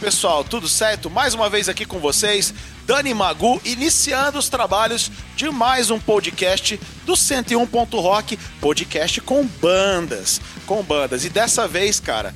pessoal, tudo certo? Mais uma vez aqui com vocês, Dani Magu, iniciando os trabalhos de mais um podcast do 101. Rock, podcast com bandas, com bandas. E dessa vez, cara,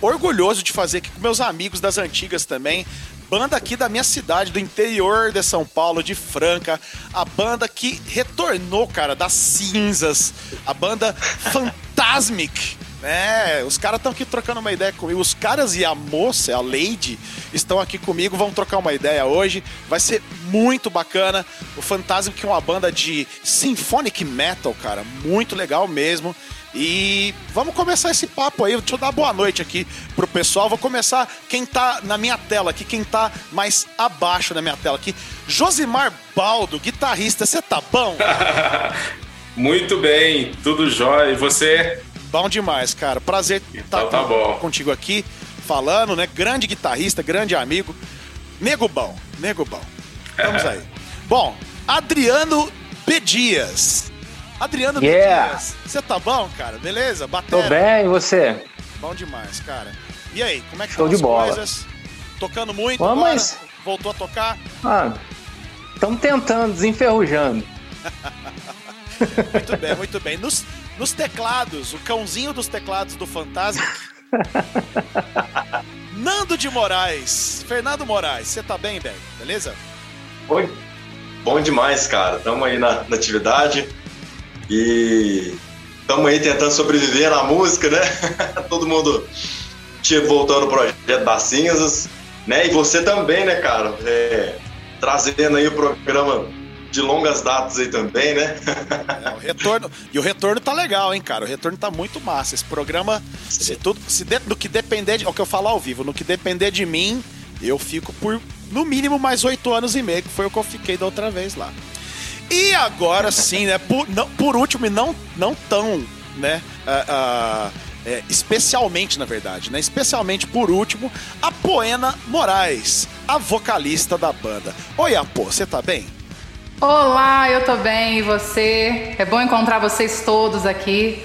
orgulhoso de fazer aqui com meus amigos das antigas também, banda aqui da minha cidade, do interior de São Paulo, de Franca, a banda que retornou, cara, das cinzas, a banda Fantasmic. É, os caras estão aqui trocando uma ideia comigo. Os caras e a moça, a Lady, estão aqui comigo, vão trocar uma ideia hoje. Vai ser muito bacana. O Fantasma, que é uma banda de symphonic metal, cara, muito legal mesmo. E vamos começar esse papo aí. Deixa eu dar boa noite aqui pro pessoal. Vou começar quem tá na minha tela aqui, quem tá mais abaixo da minha tela aqui. Josimar Baldo, guitarrista, você tá bom? muito bem, tudo jóia. E você? Bom demais, cara. Prazer estar tá tá contigo aqui, falando, né? Grande guitarrista, grande amigo. Nego bom, nego bom. Vamos aí. Bom, Adriano B. Dias. Adriano yeah. B. Dias. Você tá bom, cara? Beleza? Batera. Tô bem, e você? Bom demais, cara. E aí, como é que Show de bola. coisas? Tocando muito Vamos. agora? Voltou a tocar? Ah, estamos tentando, desenferrujando. muito bem, muito bem. Nos, nos teclados, o cãozinho dos teclados do Fantasma. Nando de Moraes. Fernando Moraes, você tá bem, velho? Beleza? Oi. Bom demais, cara. Tamo aí na, na atividade e tamo aí tentando sobreviver na música, né? Todo mundo voltando pro projeto das cinzas, né? E você também, né, cara? É, trazendo aí o programa de longas datas aí também, né? É, o retorno, e o retorno tá legal, hein, cara? O retorno tá muito massa. Esse programa, se tudo, se de, no que depender de, é o que eu falo ao vivo, no que depender de mim, eu fico por no mínimo mais oito anos e meio, que foi o que eu fiquei da outra vez lá. E agora sim, né? Por, não, por último, e não, não tão, né? Uh, uh, é, especialmente, na verdade, né? Especialmente por último, a Poena Moraes, a vocalista da banda. Oi, Apo, você tá bem? Olá, eu tô bem, e você? É bom encontrar vocês todos aqui.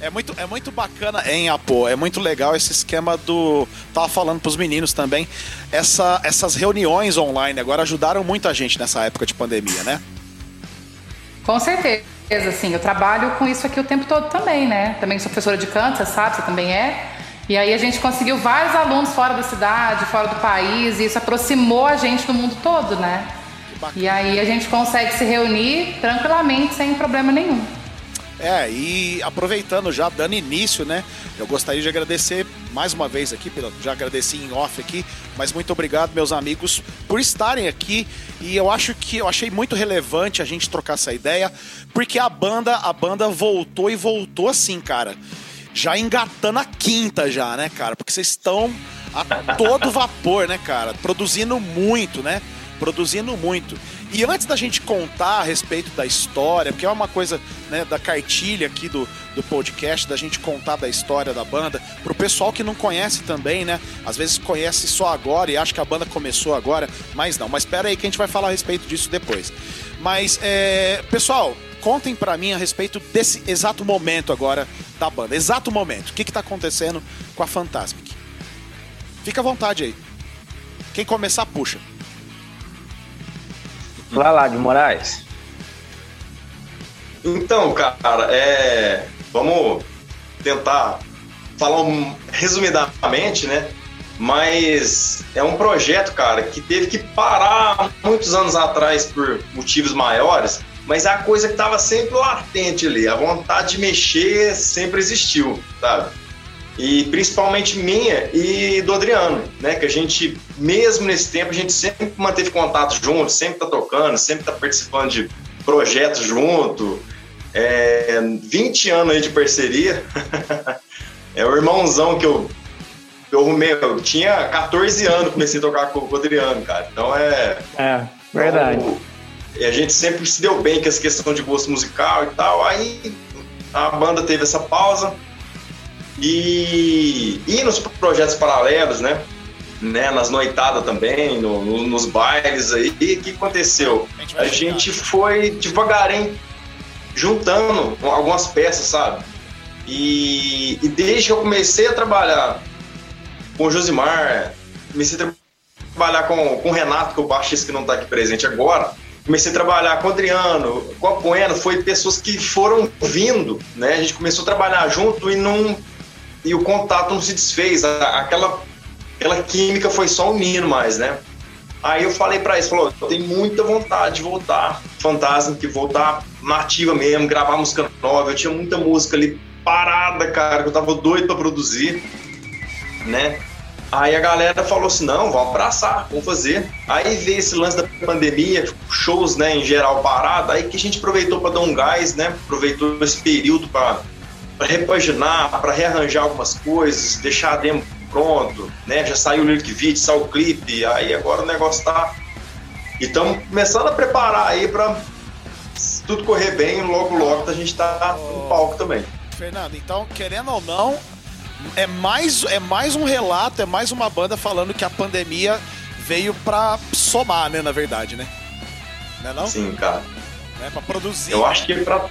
É muito, é muito bacana, hein, Apo? É muito legal esse esquema do. Tava falando pros meninos também. Essa, essas reuniões online agora ajudaram muito a gente nessa época de pandemia, né? Com certeza, sim. Eu trabalho com isso aqui o tempo todo também, né? Também sou professora de canto, você sabe, você também é. E aí a gente conseguiu vários alunos fora da cidade, fora do país, e isso aproximou a gente do mundo todo, né? E aí a gente consegue se reunir tranquilamente, sem problema nenhum. É, e aproveitando já, dando início, né? Eu gostaria de agradecer mais uma vez aqui, já agradeci em off aqui, mas muito obrigado, meus amigos, por estarem aqui. E eu acho que eu achei muito relevante a gente trocar essa ideia, porque a banda, a banda voltou e voltou assim, cara. Já engatando a quinta já, né, cara? Porque vocês estão a todo vapor, né, cara? Produzindo muito, né? Produzindo muito. E antes da gente contar a respeito da história, porque é uma coisa né, da cartilha aqui do, do podcast, da gente contar da história da banda, pro pessoal que não conhece também, né? Às vezes conhece só agora e acha que a banda começou agora, mas não. Mas espera aí que a gente vai falar a respeito disso depois. Mas, é, pessoal, contem para mim a respeito desse exato momento agora da banda. Exato momento. O que, que tá acontecendo com a Fantasmic? Fica à vontade aí. Quem começar, puxa. Vai lá, de Moraes. Então, cara, é... vamos tentar falar um... resumidamente, né? Mas é um projeto, cara, que teve que parar muitos anos atrás por motivos maiores, mas é a coisa que estava sempre latente ali, a vontade de mexer sempre existiu, sabe? E principalmente minha e do Adriano, né? Que a gente, mesmo nesse tempo, a gente sempre manteve contato junto, sempre tá tocando, sempre tá participando de projetos junto. É, 20 anos aí de parceria. é o irmãozão que eu eu arrumei, eu tinha 14 anos, comecei a tocar com o Adriano, cara. Então é. É, verdade. Então, a gente sempre se deu bem com essa questão de gosto musical e tal. Aí a banda teve essa pausa e, e nos projetos paralelos, né? né nas noitadas também, no, no, nos bailes aí. E o que aconteceu? A gente, foi devagarinho juntando algumas peças, sabe? E, e desde que eu comecei a trabalhar com o Josimar, comecei a trabalhar com, com o Renato, que é o baixista que não está aqui presente agora. Comecei a trabalhar com o Adriano, com a Bueno, foi pessoas que foram vindo, né? A gente começou a trabalhar junto e não e o contato não se desfez, aquela aquela química foi só menino mais, né? Aí eu falei para eles, falou, eu tenho muita vontade de voltar, Fantasma, que voltar nativa mesmo, gravar música nova, eu tinha muita música ali parada, cara, que eu tava doido para produzir, né? Aí a galera falou assim: não, vamos abraçar, vamos fazer. Aí veio esse lance da pandemia, shows, né, em geral parado, aí que a gente aproveitou para dar um gás, né? Aproveitou esse período para repaginar, para rearranjar algumas coisas, deixar a demo pronto, né? Já saiu o lyric video, saiu o clipe, aí agora o negócio tá. E estamos começando a preparar aí para tudo correr bem, logo logo a gente tá no palco também. Fernando, então, querendo ou não, é mais, é mais um relato, é mais uma banda falando que a pandemia veio pra somar, né, na verdade, né? Não é não? Sim, cara. É pra produzir. Eu acho que pra,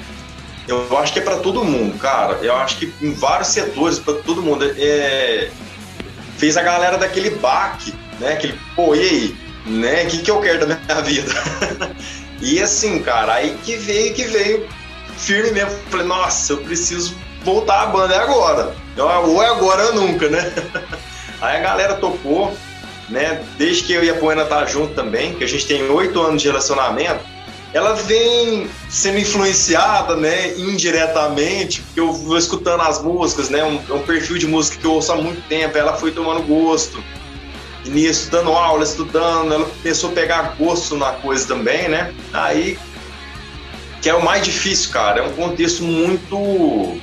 eu acho que é pra todo mundo, cara. Eu acho que em vários setores, pra todo mundo. É, fez a galera daquele baque, né? Aquele, pô, e aí? Né? O que, que eu quero da minha vida? e assim, cara, aí que veio, que veio firme mesmo. Falei, nossa, eu preciso voltar a banda, é agora. Ou é agora ou nunca, né? Aí a galera topou, né? Desde que eu e a Poena tá junto também, que a gente tem oito anos de relacionamento, ela vem sendo influenciada, né, indiretamente, porque eu vou escutando as músicas, né, um, um perfil de música que eu ouço há muito tempo, ela foi tomando gosto. E nisso, dando aula, estudando, ela começou a pegar gosto na coisa também, né? Aí, que é o mais difícil, cara, é um contexto muito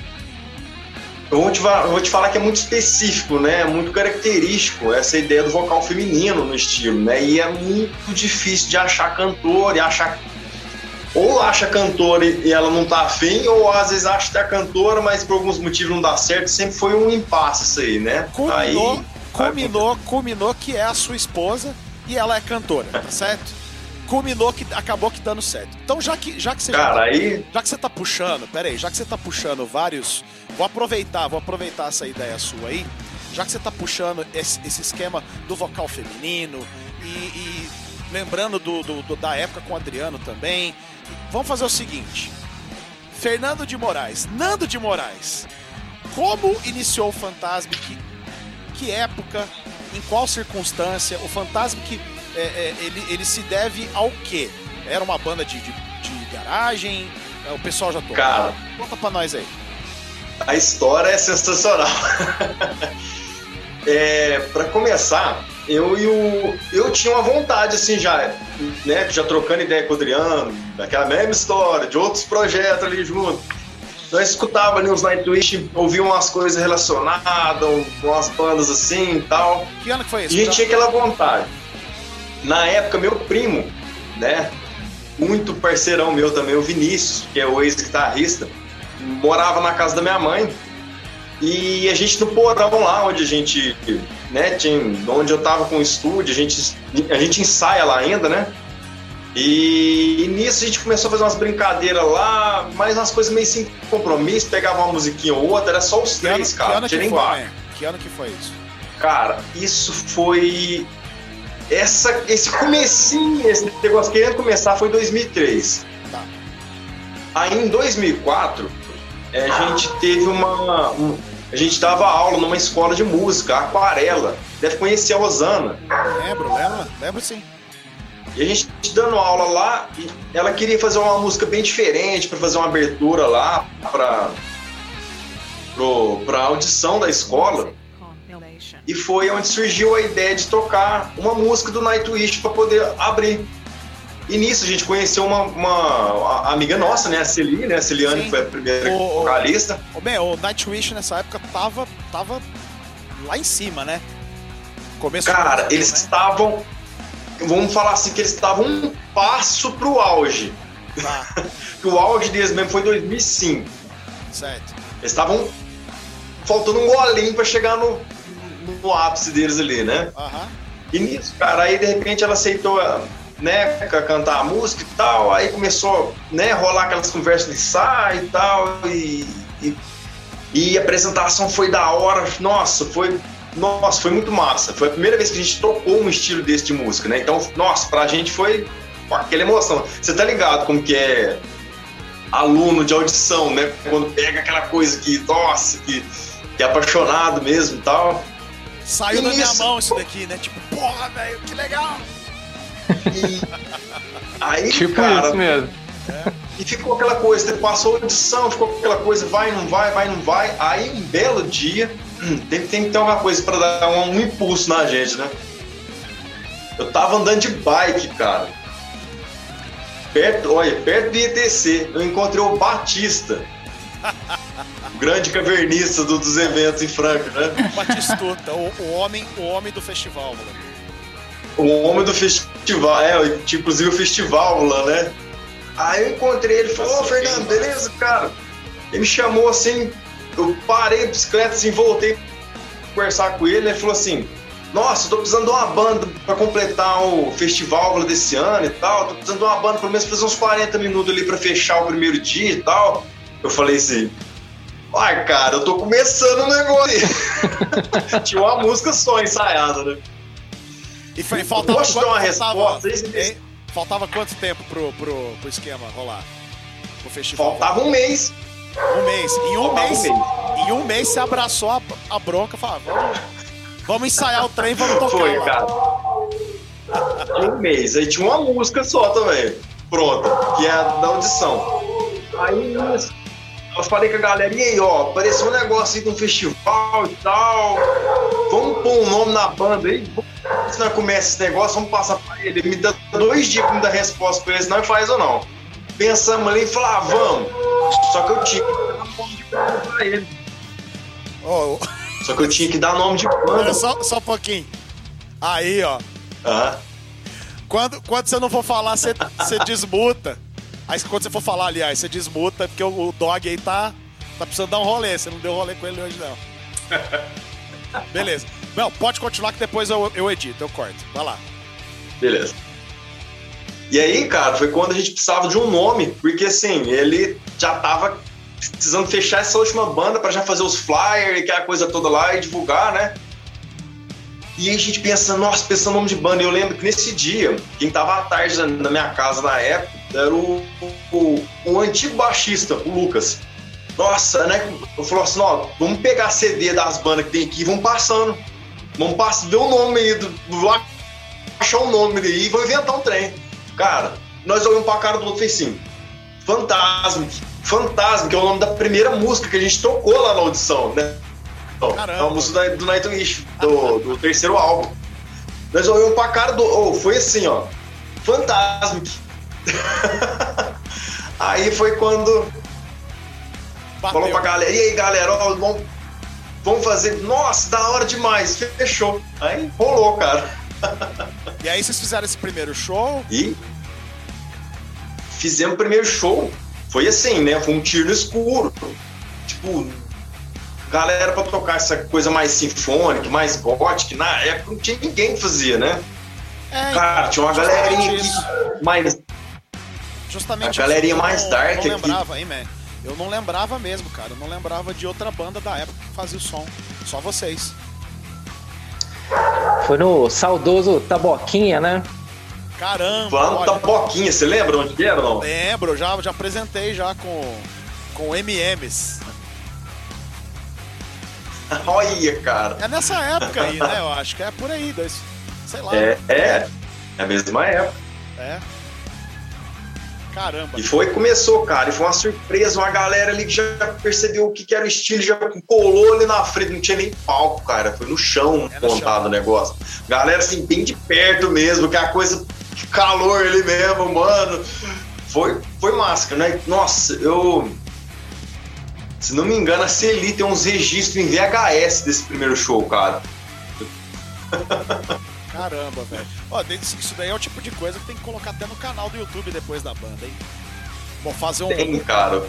eu vou, te, vou te falar que é muito específico, né? É muito característico essa ideia do vocal feminino no estilo, né? E é muito difícil de achar cantor e achar. Ou acha cantora e ela não tá afim, ou às vezes acha que é cantora, mas por alguns motivos não dá certo. Sempre foi um impasse isso aí, né? Culminou, aí, culminou, culminou que é a sua esposa e ela é cantora, tá certo? culminou que acabou que dando certo. Então, já que, já que você Cara, já, tá, aí... já que você tá puxando, pera aí, já que você tá puxando vários, vou aproveitar, vou aproveitar essa ideia sua aí, já que você tá puxando esse, esse esquema do vocal feminino e, e lembrando do, do, do, da época com o Adriano também, vamos fazer o seguinte. Fernando de Moraes, Nando de Moraes, como iniciou o Fantasma? Que, época? Em qual circunstância? O Fantasma que é, é, ele, ele se deve ao quê? Era uma banda de, de, de garagem? É, o pessoal já tocou? Cara, conta pra nós aí. A história é sensacional. é, para começar, eu e o. Eu tinha uma vontade, assim, já, né? Já trocando ideia com o Adriano, daquela mesma história, de outros projetos ali junto. Nós escutava ali uns Nightwish, ouvia umas coisas relacionadas, umas bandas assim e tal. Que ano que foi isso? E a gente tinha aquela vontade. Na época, meu primo, né? Muito parceirão meu também, o Vinícius, que é o ex-guitarrista, morava na casa da minha mãe. E a gente no porão lá, onde a gente, né, tinha, onde eu tava com o estúdio, a gente, a gente ensaia lá ainda, né? E, e, nisso a gente começou a fazer umas brincadeiras lá, mas umas coisas meio sem compromisso, pegava uma musiquinha ou outra, era só os que três, ano, cara. Que ano, que, foi, que ano que foi isso? Cara, isso foi essa, esse comecinho, esse negócio querendo começar foi em 2003. Tá. Aí em 2004, é, a gente teve uma... Um, a gente dava aula numa escola de música, Aquarela. Deve conhecer a Rosana. Lembro, lembro, lembro sim. E a gente dando aula lá, ela queria fazer uma música bem diferente, para fazer uma abertura lá, para para audição da escola. E foi onde surgiu a ideia de tocar uma música do Nightwish para poder abrir. E nisso a gente conheceu uma, uma amiga nossa, né? A Celi, né? A Celiane, que foi a primeira o, vocalista. O, bem, o Nightwish nessa época tava, tava lá em cima, né? Começo Cara, eles né? estavam. Vamos falar assim, que eles estavam um passo pro auge. Tá. o auge deles mesmo foi 2005. Certo. Eles estavam faltando um golinho para chegar no, no ápice deles ali, né? Uhum. E nisso, cara, aí de repente ela aceitou, né, cantar a música e tal, aí começou, né, rolar aquelas conversas de ensaio e tal, e, e, e, a apresentação foi da hora, nossa, foi nossa, foi muito massa. Foi a primeira vez que a gente tocou um estilo desse de música, né? Então, nossa, pra gente foi pô, aquela emoção. Você tá ligado como que é aluno de audição, né? Quando pega aquela coisa que, nossa, que, que é apaixonado mesmo e tal. Saiu da minha mão isso daqui, né? Tipo, porra, velho, que legal! E aí, Tipo cara, isso mesmo. E ficou aquela coisa, passou a audição, ficou aquela coisa, vai, não vai, vai, não vai. Aí, um belo dia, hum, tem, tem que ter uma coisa para dar um, um, impulso na gente, né? Eu tava andando de bike, cara. Perto, olha, perto do IETC, eu encontrei o Batista. o grande cavernista do, dos eventos em Franca, né? Batistuta, o, o, homem, o homem do festival, moleque. O homem do festival, é, inclusive o festival lá, né? Aí eu encontrei ele e falou, ô Fernando, beleza, cara? Ele me chamou assim, eu parei a bicicleta assim, voltei pra conversar com ele, ele falou assim, nossa, eu tô precisando de uma banda pra completar o festival desse ano e tal, tô precisando de uma banda pelo menos fazer uns 40 minutos ali pra fechar o primeiro dia e tal. Eu falei assim, ai cara, eu tô começando o negócio aí. Tinha uma música só ensaiada, né? E foi, faltava dar uma resposta? Hein? Faltava quanto tempo pro, pro, pro esquema rolar? Pro festival? Faltava um mês. Um mês. Em um mês, um mês, em um mês você abraçou a, a bronca e falou, vamos, vamos ensaiar o trem, vamos tocar. Foi, lá. cara. Em um mês. Aí tinha uma música só também. Pronta, que é a da audição. Aí eu falei com a galera, e aí, ó, apareceu um negócio aí de um festival e tal. Vamos pôr um nome na banda aí. Se nós começa esse negócio, vamos passar pra ele. Ele me dá dois dias pra me dar resposta pra ele, se nós faz ou não. Pensamos ali e falamos, ah, vamos. Só que eu tinha que dar nome de banda pra ele. Oh, Só que eu tinha que dar nome de banda. Só, só um pouquinho. Aí, ó. Ah. Quando, quando você não for falar, você, você desmuta. Aí quando você for falar, aliás, você desmuta, porque o, o dog aí tá, tá precisando dar um rolê. Você não deu rolê com ele hoje, não. Beleza. Não, pode continuar que depois eu, eu edito, eu corto. Vai lá. Beleza. E aí, cara, foi quando a gente precisava de um nome, porque assim, ele já tava precisando fechar essa última banda para já fazer os flyers e aquela coisa toda lá e divulgar, né? E aí a gente pensa, nossa, pensando no nome de banda. E eu lembro que nesse dia, quem tava à tarde na minha casa na época era o, o, o antigo baixista, o Lucas. Nossa, né? Eu falei assim, ó, vamos pegar CD das bandas que tem aqui e vamos passando. Vamos passar, ver o nome aí, do, do, achar o nome aí e vou inventar um trem. Cara, nós olhamos pra cara do outro e assim, Fantasmic. Fantasmic é o nome da primeira música que a gente tocou lá na audição, né? Caramba. É uma música do Nightwish, do, do terceiro álbum. Nós olhamos pra cara do. Oh, foi assim, ó. Fantasmic. aí foi quando. Bateu. Falou pra galera, e aí galera, ó, vamos, vamos fazer. Nossa, da hora demais, fechou. Aí rolou, cara. E aí vocês fizeram esse primeiro show? E fizemos o primeiro show. Foi assim, né? Foi um tiro no escuro. Tipo, galera pra tocar essa coisa mais sinfônica, mais gótica. Na época não tinha ninguém que fazia, né? É, Cara, tinha uma galerinha aqui, mais. Justamente A galerinha eu mais não- dark não aqui. lembrava, hein, man? Eu não lembrava mesmo, cara. Eu não lembrava de outra banda da época que fazia o som. Só vocês. Foi no saudoso Taboquinha, né? Caramba, Falando da olha, boquinha, você lembra onde que era, não? lembro, já, já apresentei já com, com MMs. Olha, cara. É nessa época aí, né? Eu acho que é por aí, dois, sei lá. É, é. É a mesma época. É. Caramba. E foi começou, cara. E foi uma surpresa, uma galera ali que já percebeu o que, que era o estilo, já colou ali na frente, não tinha nem palco, cara. Foi no chão montado o negócio. Galera, assim, bem de perto mesmo, que é a coisa de calor ali mesmo, mano. Foi, foi máscara, né? Nossa, eu. Se não me engano, a Celi tem uns registros em VHS desse primeiro show, cara. Caramba, velho. Ó, isso daí é o tipo de coisa que tem que colocar até no canal do YouTube depois da banda, hein? Vou fazer um. Tem, cara. Eu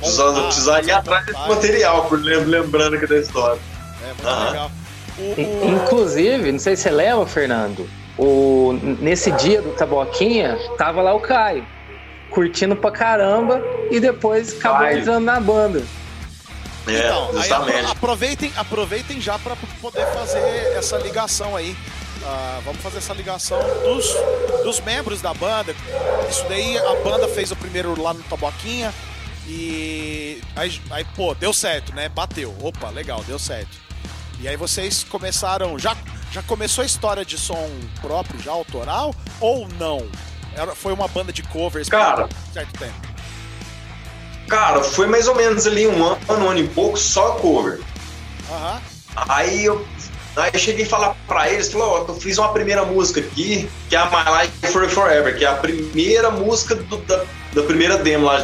Ah, ir atrás desse material, por lem- lembrando aqui da história. É, muito legal. O, o- Inclusive, não sei se você lembra, Fernando, o, nesse dia do Taboquinha, tava lá o Caio, curtindo pra caramba e depois acabou Caio. entrando na banda. É, então, justamente. Aí, aproveitem, aproveitem já para poder fazer essa ligação aí. Uh, vamos fazer essa ligação dos, dos membros da banda. Isso daí a banda fez o primeiro lá no Taboquinha e aí, aí pô, deu certo, né? Bateu. Opa, legal, deu certo. E aí vocês começaram, já já começou a história de som próprio, já autoral ou não? Era, foi uma banda de covers Cara, por certo tempo. Cara, foi mais ou menos ali um ano, um ano e pouco, só cover. Uhum. Aí eu, aí eu cheguei a falar pra eles, falou, ó, eu fiz uma primeira música aqui, que é a My Life for Forever, que é a primeira música do, da, da, primeira demo lá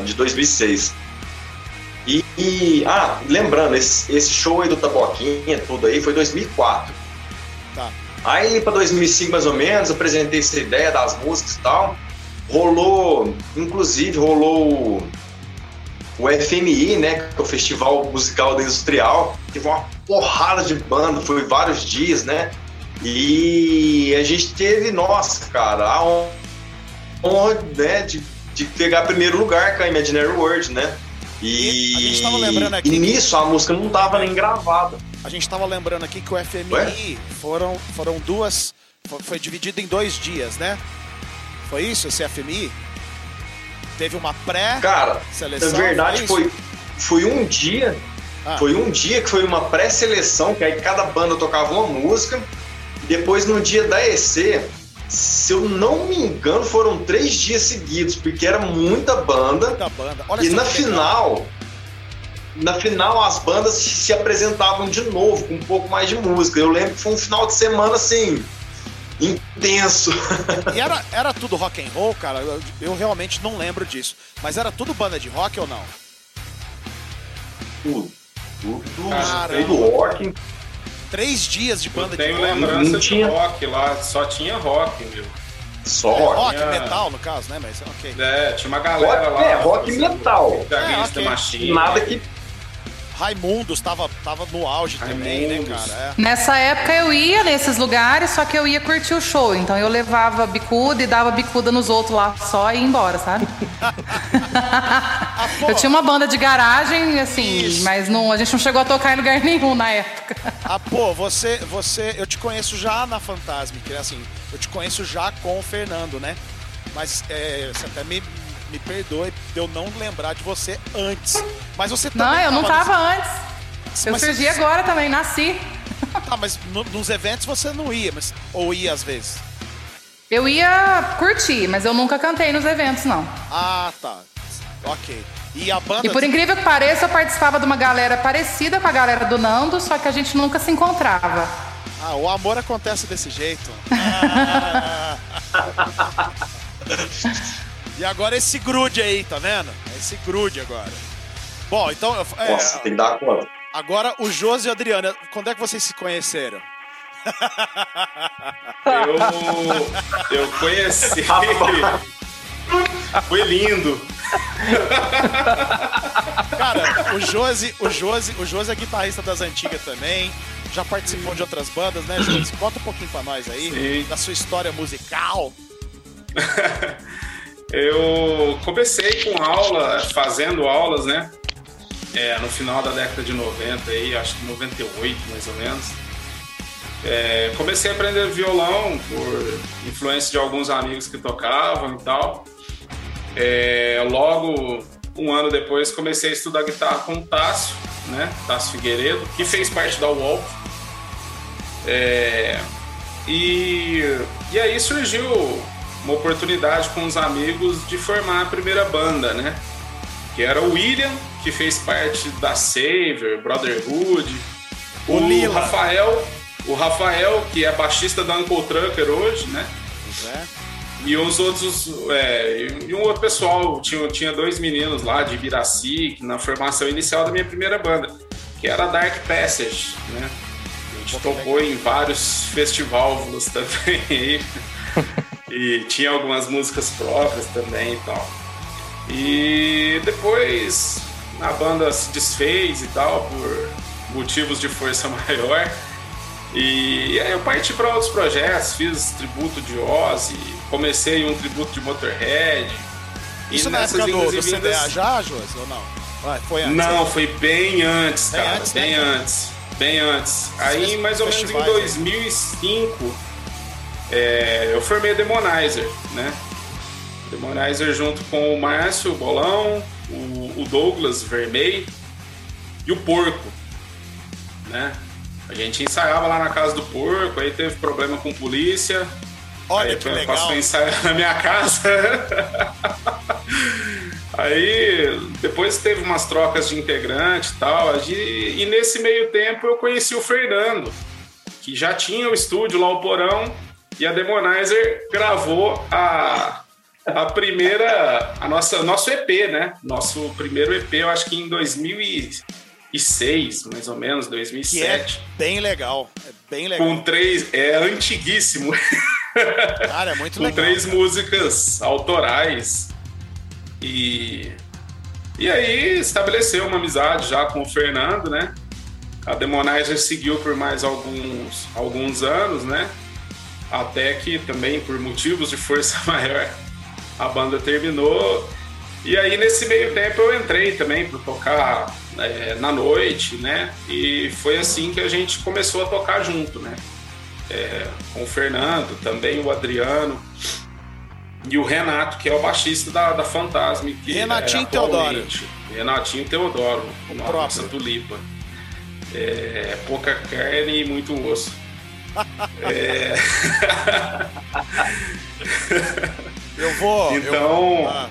de, de 2006. E, e, ah, lembrando, esse, esse show aí do Taboquinha, tudo aí, foi 2004. Tá. Aí pra 2005 mais ou menos, apresentei essa ideia das músicas e tal. Rolou, inclusive rolou o FMI, né, que é o Festival Musical da Industrial, teve uma porrada de banda, foi vários dias, né? E a gente teve, nossa, cara, a honra, né, de, de pegar primeiro lugar com a Imaginary World, né? E, a gente tava lembrando aqui. E nisso a música não tava nem gravada. A gente tava lembrando aqui que o FMI foram, foram duas. Foi dividido em dois dias, né? Foi isso, esse FMI? Teve uma pré Cara, na verdade foi, foi um dia. Ah. Foi um dia que foi uma pré-seleção, que aí cada banda tocava uma música. Depois no dia da EC, se eu não me engano, foram três dias seguidos, porque era muita banda. Muita banda. Olha e na final, na final as bandas se apresentavam de novo com um pouco mais de música. Eu lembro que foi um final de semana assim intenso. E era, era tudo rock and roll, cara? Eu, eu realmente não lembro disso. Mas era tudo banda de rock ou não? Tudo. Tudo, tudo rock. Três dias de banda eu tenho de rock. lembrança não tinha... de rock lá, só tinha rock, meu. Só é, rock. rock tinha... metal, no caso, né? Mas ok. É, tinha uma galera rock, lá. É, rock metal. É, okay. Nada que Raimundos tava, tava no auge Raimundos. também, né, cara? É. Nessa época eu ia nesses lugares, só que eu ia curtir o show. Então eu levava bicuda e dava bicuda nos outros lá só e ia embora, sabe? ah, eu tinha uma banda de garagem, assim, Isso. mas não, a gente não chegou a tocar em lugar nenhum na época. ah, pô, você, você, eu te conheço já na Fantasmic, assim, eu te conheço já com o Fernando, né? Mas é, você até me, me perdoe de eu não lembrar de você antes. Mas você também. Não, eu não tava antes. Eu mas surgi você... agora também, nasci. Tá, mas no, nos eventos você não ia, mas ou ia às vezes? Eu ia curtir, mas eu nunca cantei nos eventos, não. Ah, tá. Ok. E a banda. E por incrível que pareça, eu participava de uma galera parecida com a galera do Nando, só que a gente nunca se encontrava. Ah, o amor acontece desse jeito. Ah. E agora esse grude aí, tá vendo? Esse grude agora. Bom, então. É, Nossa, tem que dar conta. Agora, o Josi e a Adriana, quando é que vocês se conheceram? Eu, eu conheci. Foi lindo. Cara, o Josi, o Josi, o Josi é guitarrista das antigas também. Já participou de outras bandas, né, Josi? Conta um pouquinho pra nós aí Sim. da sua história musical. Eu comecei com aula, fazendo aulas, né? É, no final da década de 90, aí, acho que 98 mais ou menos. É, comecei a aprender violão por influência de alguns amigos que tocavam e tal. É, logo, um ano depois, comecei a estudar guitarra com o Tássio, né? Tássio Figueiredo, que fez parte da Wolf. É, e, e aí surgiu uma oportunidade com os amigos de formar a primeira banda, né? Que era o William, que fez parte da Saver, Brotherhood. O, o Rafael, o Rafael, que é baixista da Uncle Trucker hoje, né? É. E uns outros, é, e um outro pessoal, tinha, tinha dois meninos lá de Ibiraci, na formação inicial da minha primeira banda, que era a Dark Passage, né? A gente tocou em vários festivais também. E tinha algumas músicas próprias também e tal. E depois a banda se desfez e tal, por motivos de força maior. E aí eu parti para outros projetos, fiz tributo de Ozzy, comecei um tributo de Motorhead. Isso na época do, do CDA já, Josi, ou não? Ah, foi antes. Não, foi bem antes, Bem cara. antes, bem né? antes. Bem antes. Aí, mais ou menos em festivais, né? 2005, é, eu formei a Demonizer, né? Demonizer junto com o Márcio Bolão, o, o Douglas Vermei e o Porco, né? A gente ensaiava lá na casa do Porco, aí teve problema com polícia, Olha aí que legal. passou a ensaiar na minha casa. Aí depois teve umas trocas de integrante e tal. E, e nesse meio tempo eu conheci o Fernando, que já tinha o estúdio lá, o Porão, e a Demonizer gravou a, a primeira, a nossa, nosso EP, né? Nosso primeiro EP, eu acho que em 2006, mais ou menos, Que é 2007. bem legal. É bem legal. Com três, é antiguíssimo. Cara, é muito com legal. três cara. músicas autorais. E, e aí estabeleceu uma amizade já com o Fernando, né? A Demonizer seguiu por mais alguns, alguns anos, né? Até que também por motivos de força maior a banda terminou. E aí nesse meio tempo eu entrei também para tocar é, na noite, né? E foi assim que a gente começou a tocar junto, né? É, com o Fernando, também o Adriano e o Renato, que é o baixista da, da Fantasma. Que Renatinho é Teodoro. Renatinho Teodoro, o próprio. de Santo Lipa. É, pouca carne e muito osso. É, Eu vou. eu Então- vou- ah,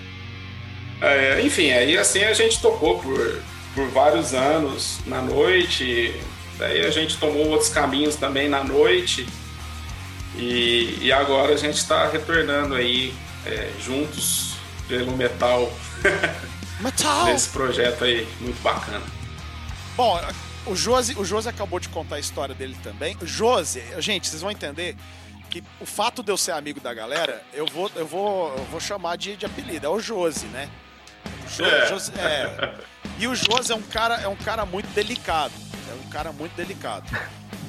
É, enfim, aí assim a gente tocou por, por vários anos na noite. Daí a gente tomou outros caminhos também na noite. E, e agora a gente está retornando aí é, juntos pelo metal Metal! nesse projeto aí muito bacana. Bom, o Josi, o Josi acabou de contar a história dele também. Josi, gente, vocês vão entender que o fato de eu ser amigo da galera, eu vou, eu vou, eu vou chamar de, de apelido. É o Josi, né? O Jo- É. Josi- é. E o Josi é um cara, é um cara muito delicado. É um cara muito delicado.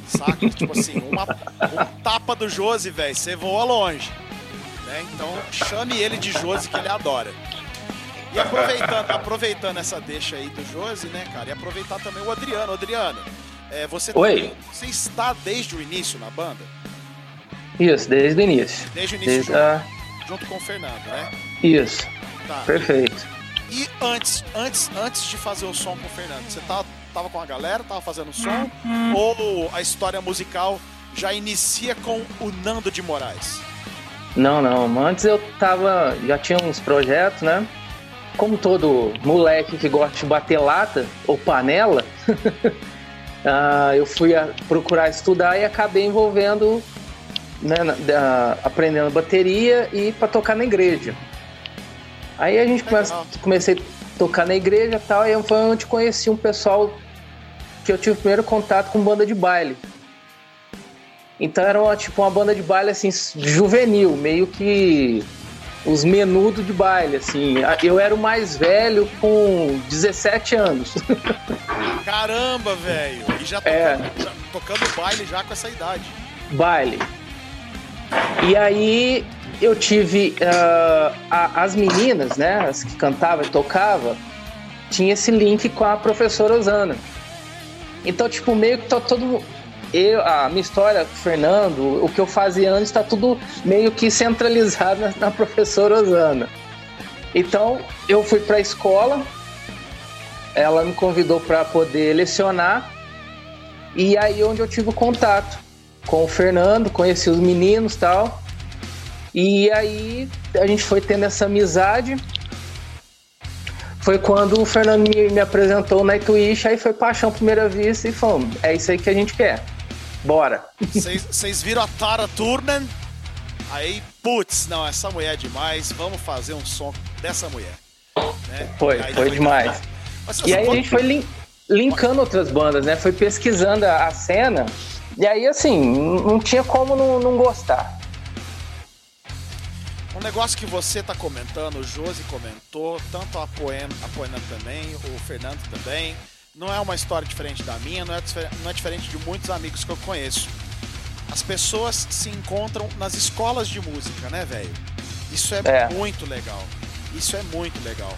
Saca? tipo assim, uma, um tapa do Josi, velho, você voa longe. Né? Então chame ele de Josi que ele adora. E aproveitando, aproveitando essa deixa aí do Josi, né, cara? E aproveitar também o Adriano. Adriano, é, você, Oi. também- você está desde o início na banda? Isso, desde o início. Desde o início Desde junto, a... junto com o Fernando, né? Isso, Tá. perfeito. E antes, antes, antes de fazer o som com o Fernando, você tava, tava com a galera, tava fazendo som? Ou a história musical já inicia com o Nando de Moraes? Não, não. Antes eu tava. Já tinha uns projetos, né? Como todo moleque que gosta de bater lata ou panela, ah, eu fui procurar estudar e acabei envolvendo, né, na- aprendendo bateria e para tocar na igreja. Aí a gente comecei a tocar na igreja e tal, e foi onde conheci um pessoal que eu tive o primeiro contato com banda de baile. Então era uma, tipo uma banda de baile assim juvenil, meio que os menudos de baile assim. Eu era o mais velho com 17 anos. Caramba, velho! E já tocando, É. já tocando baile já com essa idade. baile. E aí eu tive ah, a- as meninas, né, as que cantavam e tocavam, tinha esse link com a professora Osana. Então, tipo, meio que tá todo eu, a minha história com o Fernando, o que eu fazia antes, tá tudo meio que centralizado na, na professora Osana. Então, eu fui para a escola, ela me convidou para poder lecionar, e aí onde eu tive o contato com o Fernando, conheci os meninos tal. E aí a gente foi tendo essa amizade. Foi quando o Fernando me, me apresentou o Nightwish, aí foi paixão primeira vista e fomos, é isso aí que a gente quer. Bora. Vocês viram a Tara Turner? Aí, putz, não, essa mulher é demais, vamos fazer um som dessa mulher. Né? Foi, aí foi demais. Mas, E aí a quando- gente foi lin- linkando outras bandas, né? Foi pesquisando a, a cena. E aí, assim, não tinha como não, não gostar. Um negócio que você tá comentando, o Josi comentou, tanto a Poena, a Poena também, o Fernando também. Não é uma história diferente da minha, não é, não é diferente de muitos amigos que eu conheço. As pessoas se encontram nas escolas de música, né, velho? Isso é, É. muito legal. Isso é muito legal.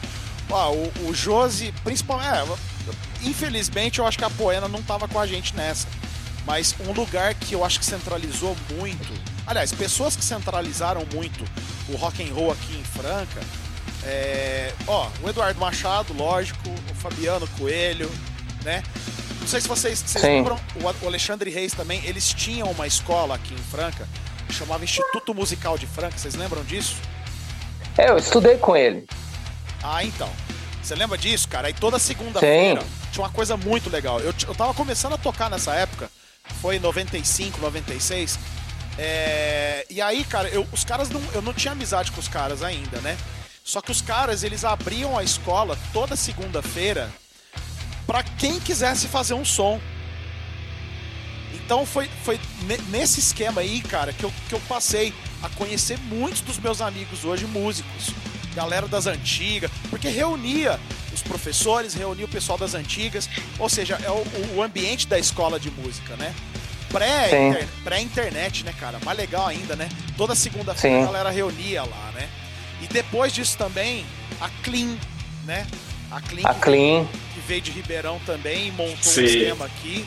O, o Josi, principalmente. É, infelizmente, eu acho que a Poena não tava com a gente nessa. Mas um lugar que eu acho que centralizou muito. Aliás, pessoas que centralizaram muito o rock and roll aqui em Franca. É, ó, o Eduardo Machado, lógico, o Fabiano Coelho, né? Não sei se vocês, vocês lembram, o Alexandre Reis também, eles tinham uma escola aqui em Franca, que chamava Instituto Musical de Franca, vocês lembram disso? É, eu estudei com ele. Ah, então. Você lembra disso, cara? Aí toda segunda-feira tinha uma coisa muito legal. Eu, eu tava começando a tocar nessa época, foi em 95, 96. É, e aí, cara, eu, os caras não, eu não tinha amizade com os caras ainda, né? Só que os caras, eles abriam a escola toda segunda-feira para quem quisesse fazer um som. Então foi, foi nesse esquema aí, cara, que eu, que eu passei a conhecer muitos dos meus amigos hoje músicos, galera das antigas, porque reunia os professores, reunia o pessoal das antigas, ou seja, é o, o ambiente da escola de música, né? Pré-internet, pré né, cara? Mais legal ainda, né? Toda segunda-feira a galera reunia lá, né? E depois disso também, a Clean, né? A Clean, a Clean. que veio de Ribeirão também montou Sim. um esquema aqui,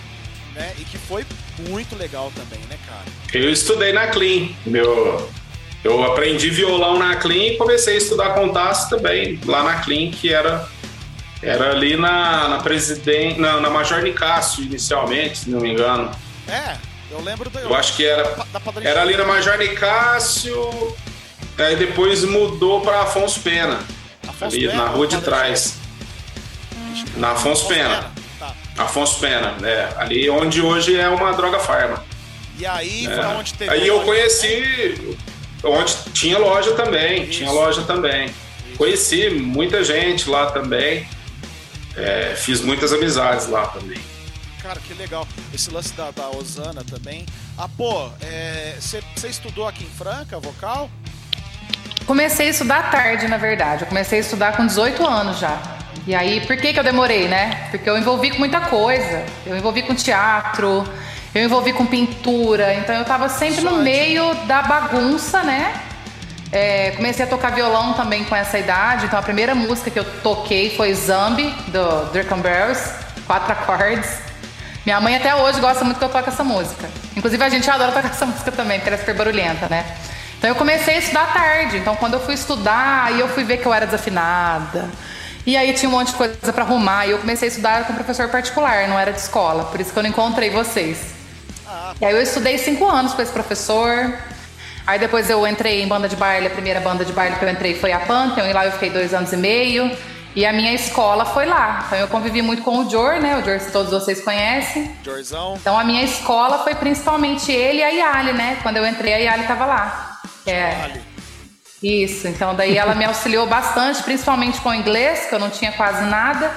né? E que foi muito legal também, né, cara? Eu estudei na Clean, meu. Eu aprendi violão na Clean e comecei a estudar contato também lá na Clean, que era era ali na, na presidente, na, na Major Nicásio inicialmente, se não me engano. É, eu lembro do. Eu acho que era, era ali na Major Nicásio, aí depois mudou para Afonso Pena, Afonso ali Pena, na rua de trás. Na Afonso, Afonso Pena. Pena. Tá. Afonso Pena, né? Ali onde hoje é uma droga farma. E aí é. foi onde teve. Aí eu conheci. Onde tinha loja também. Isso. Tinha loja também. Isso. Conheci muita gente lá também. É, fiz muitas amizades lá também. Cara, que legal. Esse lance da, da Osana também. Ah, pô, você é, estudou aqui em Franca, vocal? Comecei a estudar tarde, na verdade. Eu comecei a estudar com 18 anos já. E aí, por que, que eu demorei, né? Porque eu envolvi com muita coisa. Eu envolvi com teatro, eu envolvi com pintura. Então eu tava sempre Sorte. no meio da bagunça, né? É, comecei a tocar violão também com essa idade. Então a primeira música que eu toquei foi Zambi, do Dirk Barrels, quatro acordes. Minha mãe até hoje gosta muito que eu toque essa música. Inclusive a gente adora tocar essa música também, porque ela é super barulhenta, né? Então eu comecei a estudar tarde. Então quando eu fui estudar, aí eu fui ver que eu era desafinada. E aí tinha um monte de coisa para arrumar. E eu comecei a estudar com professor particular, não era de escola. Por isso que eu não encontrei vocês. Ah. E aí eu estudei cinco anos com esse professor. Aí depois eu entrei em banda de baile. A primeira banda de baile que eu entrei foi a Pantheon. E lá eu fiquei dois anos e meio. E a minha escola foi lá. Então eu convivi muito com o Jor, né? O Jor todos vocês conhecem. Jorzão. Então a minha escola foi principalmente ele e a Yali, né? Quando eu entrei, a Yali tava lá. É. Isso, então daí ela me auxiliou bastante, principalmente com o inglês, que eu não tinha quase nada.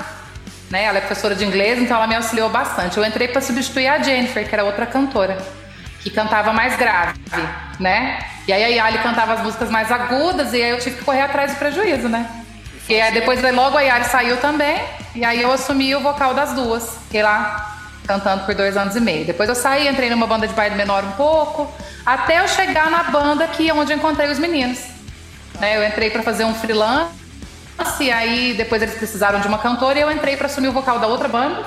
Né? Ela é professora de inglês, então ela me auxiliou bastante. Eu entrei para substituir a Jennifer, que era outra cantora, que cantava mais grave, né? E aí a Yali cantava as músicas mais agudas e aí eu tive que correr atrás do prejuízo, né? E aí depois logo a Yali saiu também, e aí eu assumi o vocal das duas. Fiquei lá cantando por dois anos e meio. Depois eu saí, entrei numa banda de baile menor um pouco, até eu chegar na banda que onde eu encontrei os meninos. Né, eu entrei para fazer um freelance, e aí depois eles precisaram de uma cantora e eu entrei para assumir o vocal da outra banda,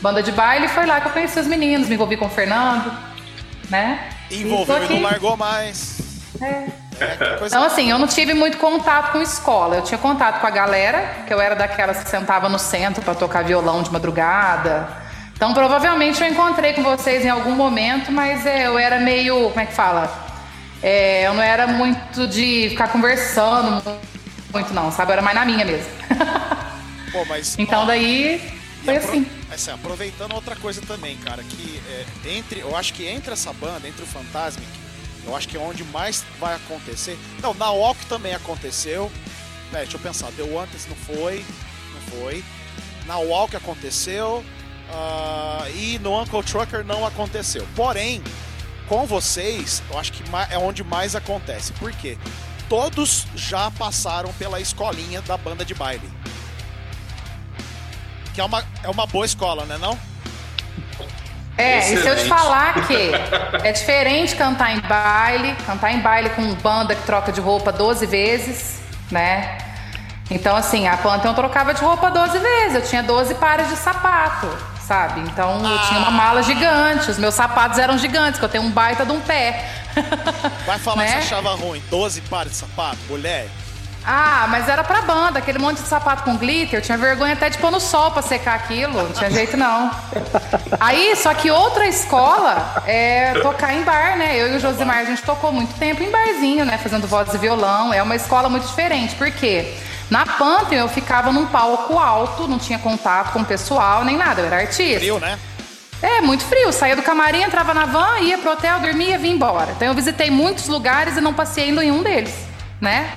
banda de baile, e foi lá que eu conheci os meninos, me envolvi com o Fernando, né? Envolveu e, e não largou mais. É. É, então, assim, eu não tive muito contato com escola. Eu tinha contato com a galera, que eu era daquelas que sentava no centro para tocar violão de madrugada, então, provavelmente eu encontrei com vocês em algum momento, mas é, eu era meio. Como é que fala? É, eu não era muito de ficar conversando muito, não, sabe? Eu era mais na minha mesmo. Pô, mas. então, ó, daí. Foi assim. assim. Aproveitando outra coisa também, cara, que é, entre. Eu acho que entre essa banda, entre o Fantasmic, eu acho que é onde mais vai acontecer. Não, na Walk também aconteceu. É, deixa eu pensar, deu antes, não foi. Não foi. Na Walk aconteceu. Uh, e no Uncle Trucker não aconteceu. Porém, com vocês, eu acho que é onde mais acontece. Por quê? Todos já passaram pela escolinha da banda de baile. Que é uma, é uma boa escola, né não? É, Excelente. e se eu te falar que é diferente cantar em baile, cantar em baile com banda que troca de roupa 12 vezes, né? Então, assim, a Pantheon trocava de roupa 12 vezes. Eu tinha 12 pares de sapato, sabe? Então, eu tinha uma mala gigante. Os meus sapatos eram gigantes, que eu tenho um baita de um pé. Vai falar né? que você achava ruim. 12 pares de sapato, mulher. Ah, mas era pra banda, aquele monte de sapato com glitter. Eu tinha vergonha até de pôr no sol pra secar aquilo. Não tinha jeito, não. Aí, só que outra escola é tocar em bar, né? Eu e o Josimar, a gente tocou muito tempo em barzinho, né? Fazendo voz e violão. É uma escola muito diferente. Por quê? Na Pantheon eu ficava num palco alto, não tinha contato com o pessoal, nem nada. Eu era artista. Frio, né? É, muito frio. Saía do camarim, entrava na van, ia pro hotel, dormia e vinha embora. Então eu visitei muitos lugares e não passei em nenhum deles, né?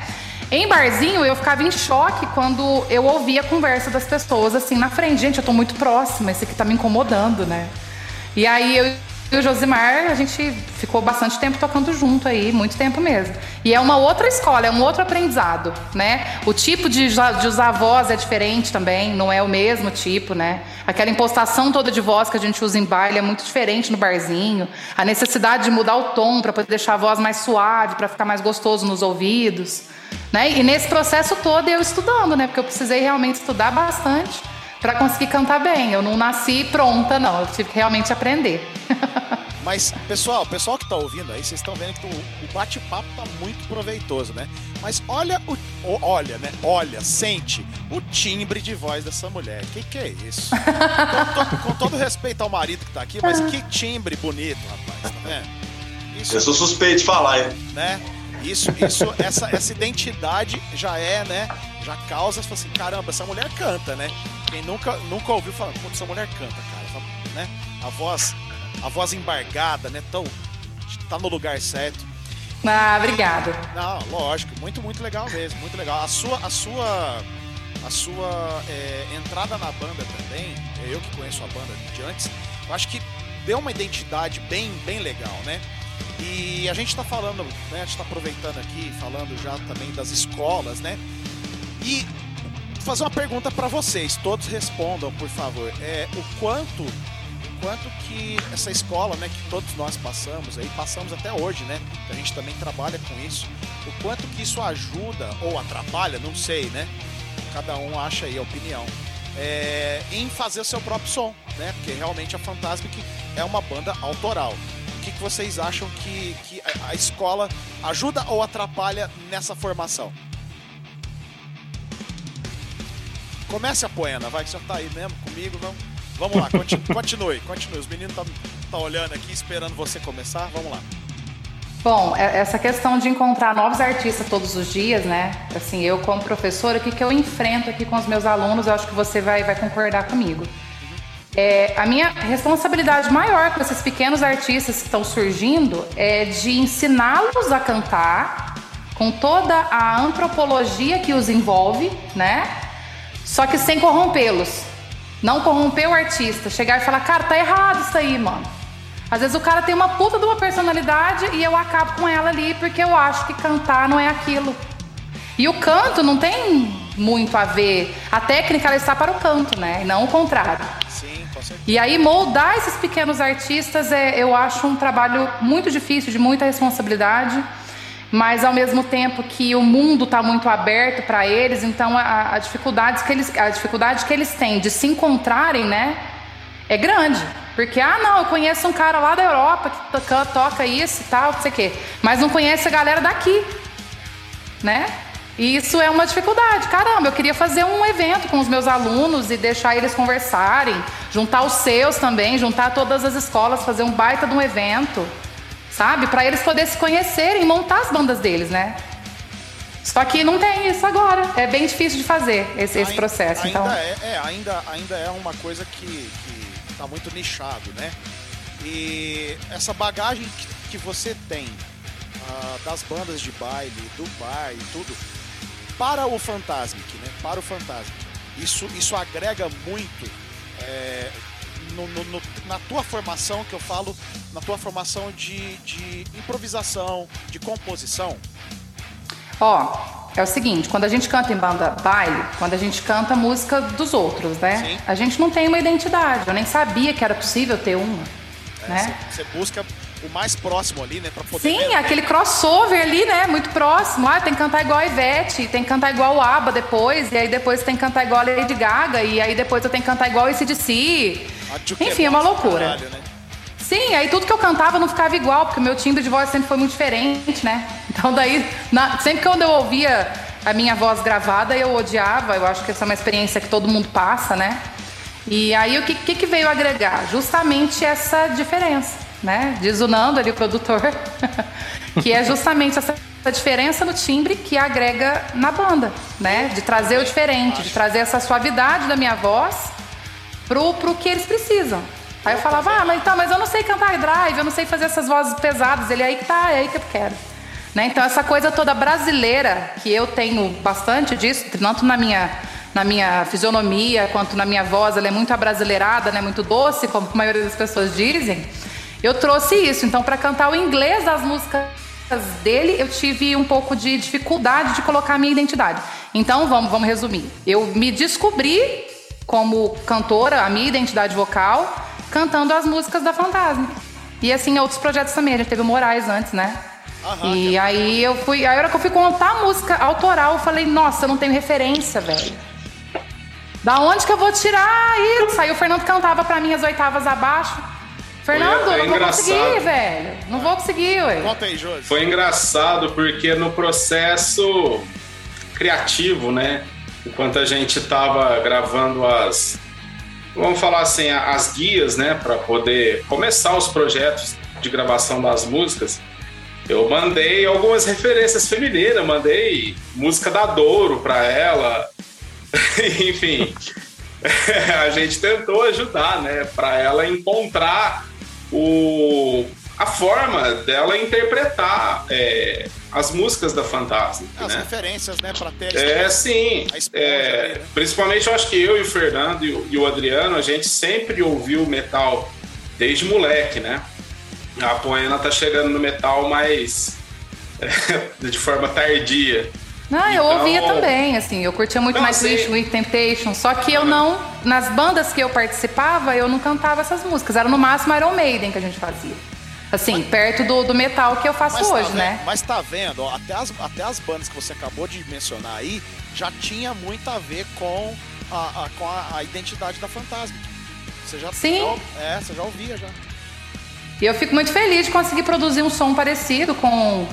Em barzinho, eu ficava em choque quando eu ouvia a conversa das pessoas assim na frente. Gente, eu tô muito próxima, esse aqui tá me incomodando, né? E aí eu e o Josimar, a gente ficou bastante tempo tocando junto aí, muito tempo mesmo. E é uma outra escola, é um outro aprendizado, né? O tipo de, de usar voz é diferente também, não é o mesmo tipo, né? Aquela impostação toda de voz que a gente usa em baile é muito diferente no barzinho. A necessidade de mudar o tom para poder deixar a voz mais suave, para ficar mais gostoso nos ouvidos. Né? E nesse processo todo eu estudando, né? Porque eu precisei realmente estudar bastante para conseguir cantar bem. Eu não nasci pronta, não. Eu tive que realmente aprender. Mas, pessoal, pessoal que tá ouvindo aí, vocês estão vendo que o bate-papo tá muito proveitoso, né? Mas olha o. Olha, né? Olha, sente o timbre de voz dessa mulher. Que que é isso? com, to, com, todo respeito ao marido que tá aqui, mas que timbre bonito, rapaz, tá vendo? Isso, Eu sou suspeito de falar, hein? Né? Isso, isso, essa, essa identidade já é, né? Já causa, você assim, caramba, essa mulher canta, né? Quem nunca, nunca ouviu falar, pô, essa mulher canta, cara, né? A voz, a voz embargada, né? Tão, tá no lugar certo. Ah, obrigada. Não, lógico, muito, muito legal mesmo, muito legal. A sua, a sua, a sua é, entrada na banda também, é eu que conheço a banda de antes, eu acho que deu uma identidade bem, bem legal, né? E a gente está falando, né, a gente está aproveitando aqui, falando já também das escolas, né? E fazer uma pergunta para vocês, todos respondam, por favor. É o quanto, o quanto que essa escola, né, que todos nós passamos, aí passamos até hoje, né? A gente também trabalha com isso. O quanto que isso ajuda ou atrapalha, não sei, né? Cada um acha aí a opinião. É, em fazer o seu próprio som, né? Porque realmente a Fantasmic é uma banda autoral que, que vocês acham que, que a, escola ajuda ou atrapalha nessa formação? Comece a poena, vai que você tá aí mesmo comigo, vamos, vamos lá, continue, continue. Os meninos estão tá olhando aqui, esperando você começar, vamos lá. Bom, é, essa questão de encontrar novos artistas todos os dias, né? Assim, eu como professora, o que, que eu enfrento aqui com os meus alunos, eu acho que você vai, vai concordar comigo. É, a minha responsabilidade maior com esses pequenos artistas que estão surgindo é de ensiná-los a cantar com toda a antropologia que os envolve, né? Só que sem corrompê-los. Não corromper o artista. Chegar e falar, cara, tá errado isso aí, mano. Às vezes o cara tem uma puta de uma personalidade e eu acabo com ela ali porque eu acho que cantar não é aquilo. E o canto não tem muito a ver. A técnica ela está para o canto, né? E não o contrário. E aí moldar esses pequenos artistas é, eu acho um trabalho muito difícil, de muita responsabilidade, mas ao mesmo tempo que o mundo está muito aberto para eles, então a, a, dificuldade que eles, a dificuldade que eles têm de se encontrarem, né, é grande. Porque, ah, não, eu conheço um cara lá da Europa que toca, toca isso e tal, não sei o quê, mas não conhece a galera daqui, né? E isso é uma dificuldade. Caramba, eu queria fazer um evento com os meus alunos e deixar eles conversarem, juntar os seus também, juntar todas as escolas, fazer um baita de um evento, sabe? Para eles poderem se conhecerem e montar as bandas deles, né? Só que não tem isso agora. É bem difícil de fazer esse, esse processo. Ainda então... é, é, ainda, ainda é uma coisa que está muito nichado, né? E essa bagagem que, que você tem uh, das bandas de baile, do bar e tudo, para o Fantasmic, né? Para o Fantasmic. Isso, isso agrega muito é, no, no, na tua formação, que eu falo, na tua formação de, de improvisação, de composição? Ó, é o seguinte, quando a gente canta em banda baile, quando a gente canta música dos outros, né? Sim. A gente não tem uma identidade. Eu nem sabia que era possível ter uma. É, né? Você busca o mais próximo ali, né? Pra poder Sim, aquele crossover ali, né? Muito próximo. Ah, tem que cantar igual a Ivete, tem que cantar igual o ABBA depois, e aí depois tem que cantar igual a Lady Gaga, e aí depois eu tenho que cantar igual o ACDC. Enfim, é uma loucura. Caralho, né? Sim, aí tudo que eu cantava não ficava igual, porque o meu timbre de voz sempre foi muito diferente, né? Então daí, na, sempre que eu ouvia a minha voz gravada, eu odiava. Eu acho que essa é uma experiência que todo mundo passa, né? E aí o que, que, que veio agregar? Justamente essa diferença, né? Diz o Nando ali, o produtor, que é justamente essa diferença no timbre que agrega na banda, né? De trazer o diferente, de trazer essa suavidade da minha voz pro, pro que eles precisam. Aí eu falava, ah, mas, então, mas eu não sei cantar drive, eu não sei fazer essas vozes pesadas. Ele, aí que tá, é aí que eu quero. Né? Então, essa coisa toda brasileira, que eu tenho bastante disso, tanto na minha, na minha fisionomia quanto na minha voz, ela é muito abrasileirada, né? muito doce, como a maioria das pessoas dizem. Eu trouxe isso. Então, para cantar o inglês das músicas dele, eu tive um pouco de dificuldade de colocar a minha identidade. Então, vamos, vamos resumir. Eu me descobri como cantora, a minha identidade vocal, cantando as músicas da Fantasma. E assim, outros projetos também. A gente teve o Moraes antes, né? Aham, e é aí eu fui. Aí a hora que eu fui contar a música autoral, eu falei, nossa, eu não tenho referência, velho. Da onde que eu vou tirar isso? Aí o Fernando cantava pra mim as oitavas abaixo. Fernando, é, é não vou conseguir, velho. Não vou conseguir, ué. Conta aí, Josi. Foi engraçado porque no processo criativo, né? Enquanto a gente tava gravando as. Vamos falar assim, as guias, né? Para poder começar os projetos de gravação das músicas eu mandei algumas referências femininas, mandei música da Douro para ela. Enfim, a gente tentou ajudar, né, para ela encontrar o, a forma dela interpretar é, as músicas da Fantasma. As né? referências, né, para ter É, sim. É, né? Principalmente eu acho que eu e o Fernando e o, e o Adriano, a gente sempre ouviu metal desde moleque, né? A Poena tá chegando no metal mais de forma tardia. Não, eu então... ouvia também, assim, eu curtia muito mais Wish, Weak Temptation, só que eu não, nas bandas que eu participava, eu não cantava essas músicas, era no máximo Iron Maiden que a gente fazia. Assim, mas, perto do, do metal que eu faço tá hoje, vendo, né? Mas tá vendo, ó, até, as, até as bandas que você acabou de mencionar aí, já tinha muito a ver com a, a com a, a, identidade da Fantasma. Você já, Sim. Já, é, você já ouvia já. E eu fico muito feliz de conseguir produzir um som parecido com,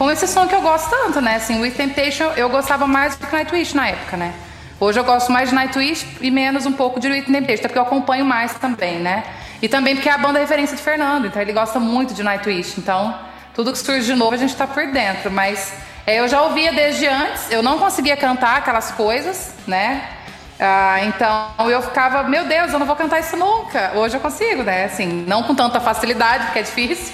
com esse som que eu gosto tanto, né? Assim, With Temptation eu gostava mais do que Nightwish na época, né? Hoje eu gosto mais de Nightwish e menos um pouco de With Temptation, até porque eu acompanho mais também, né? E também porque é a banda é referência do Fernando, então ele gosta muito de Nightwish. Então, tudo que surge de novo a gente tá por dentro. Mas é, eu já ouvia desde antes, eu não conseguia cantar aquelas coisas, né? Ah, então eu ficava, meu Deus, eu não vou cantar isso nunca. Hoje eu consigo, né? Assim, não com tanta facilidade, porque é difícil,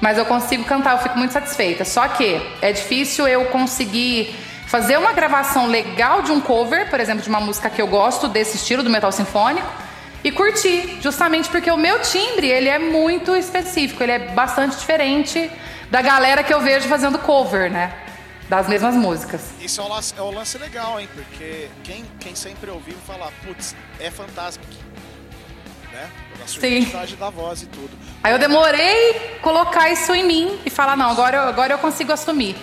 mas eu consigo cantar, eu fico muito satisfeita. Só que é difícil eu conseguir fazer uma gravação legal de um cover, por exemplo, de uma música que eu gosto desse estilo do metal sinfônico e curtir, justamente porque o meu timbre, ele é muito específico, ele é bastante diferente da galera que eu vejo fazendo cover, né? das mesmas músicas. Isso é um lance, é um lance legal, hein? Porque quem, quem sempre ouviu falar, putz, é fantasma né? Pela sua da voz e tudo. Aí eu demorei colocar isso em mim e falar, não, agora eu, agora eu consigo assumir.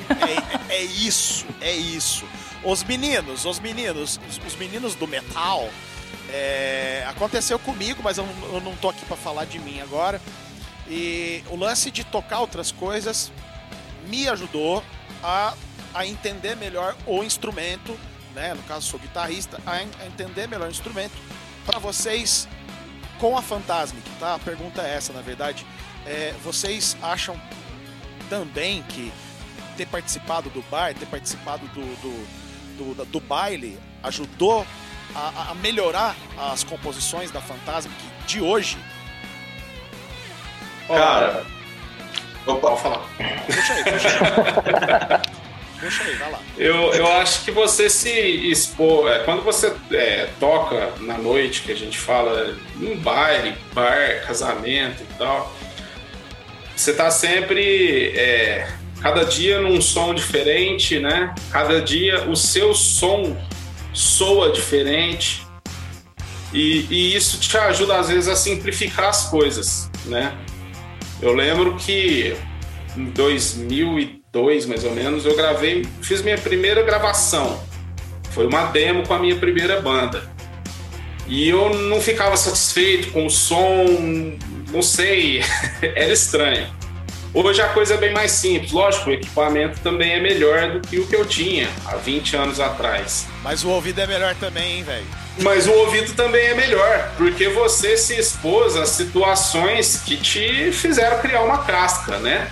É, é isso, é isso. Os meninos, os meninos, os, os meninos do metal, é, aconteceu comigo, mas eu, eu não tô aqui para falar de mim agora. E o lance de tocar outras coisas me ajudou a a entender melhor o instrumento, né? No caso, sou guitarrista, a, entender melhor o instrumento. Para vocês, com a Fantasmic, tá? A pergunta é essa, na verdade. É, vocês acham também que ter participado do bar, ter participado do, do, do, do baile, ajudou a, a, melhorar as composições da Fantasmic de hoje? Cara, Opa. Pode falar. Deixa aí, deixa aí. Deixa aí, vai lá. Eu, eu acho que você se expor. É, quando você é, toca na noite, que a gente fala em baile, bar, casamento e tal, você tá sempre. É, cada dia num som diferente, né? Cada dia o seu som soa diferente. E, e isso te ajuda, às vezes, a simplificar as coisas, né? Eu lembro que em 2002, mais ou menos, eu gravei, fiz minha primeira gravação. Foi uma demo com a minha primeira banda. E eu não ficava satisfeito com o som, não sei, era estranho. Hoje a coisa é bem mais simples. Lógico, o equipamento também é melhor do que o que eu tinha há 20 anos atrás. Mas o ouvido é melhor também, hein, velho? Mas o ouvido também é melhor, porque você se expôs a situações que te fizeram criar uma casca, né?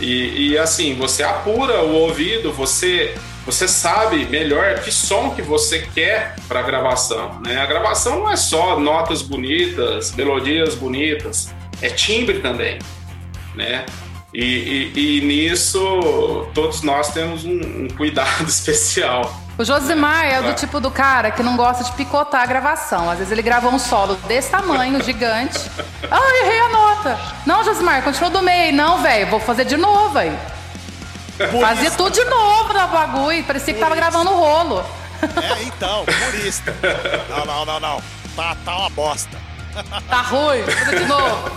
E, e assim, você apura o ouvido, você você sabe melhor que som que você quer para a gravação. Né? A gravação não é só notas bonitas, melodias bonitas, é timbre também. Né? E, e, e nisso todos nós temos um, um cuidado especial. O Josimar é do tipo do cara que não gosta de picotar a gravação. Às vezes ele grava um solo desse tamanho, gigante. Ah, errei a nota. Não, Josimar, continua do meio. Não, velho, vou fazer de novo aí. Fazia tudo de novo no bagulho. Parecia que tava gravando o rolo. É, então, purista. Não, não, não, não. Tá, tá uma bosta. Tá ruim, vou fazer de novo.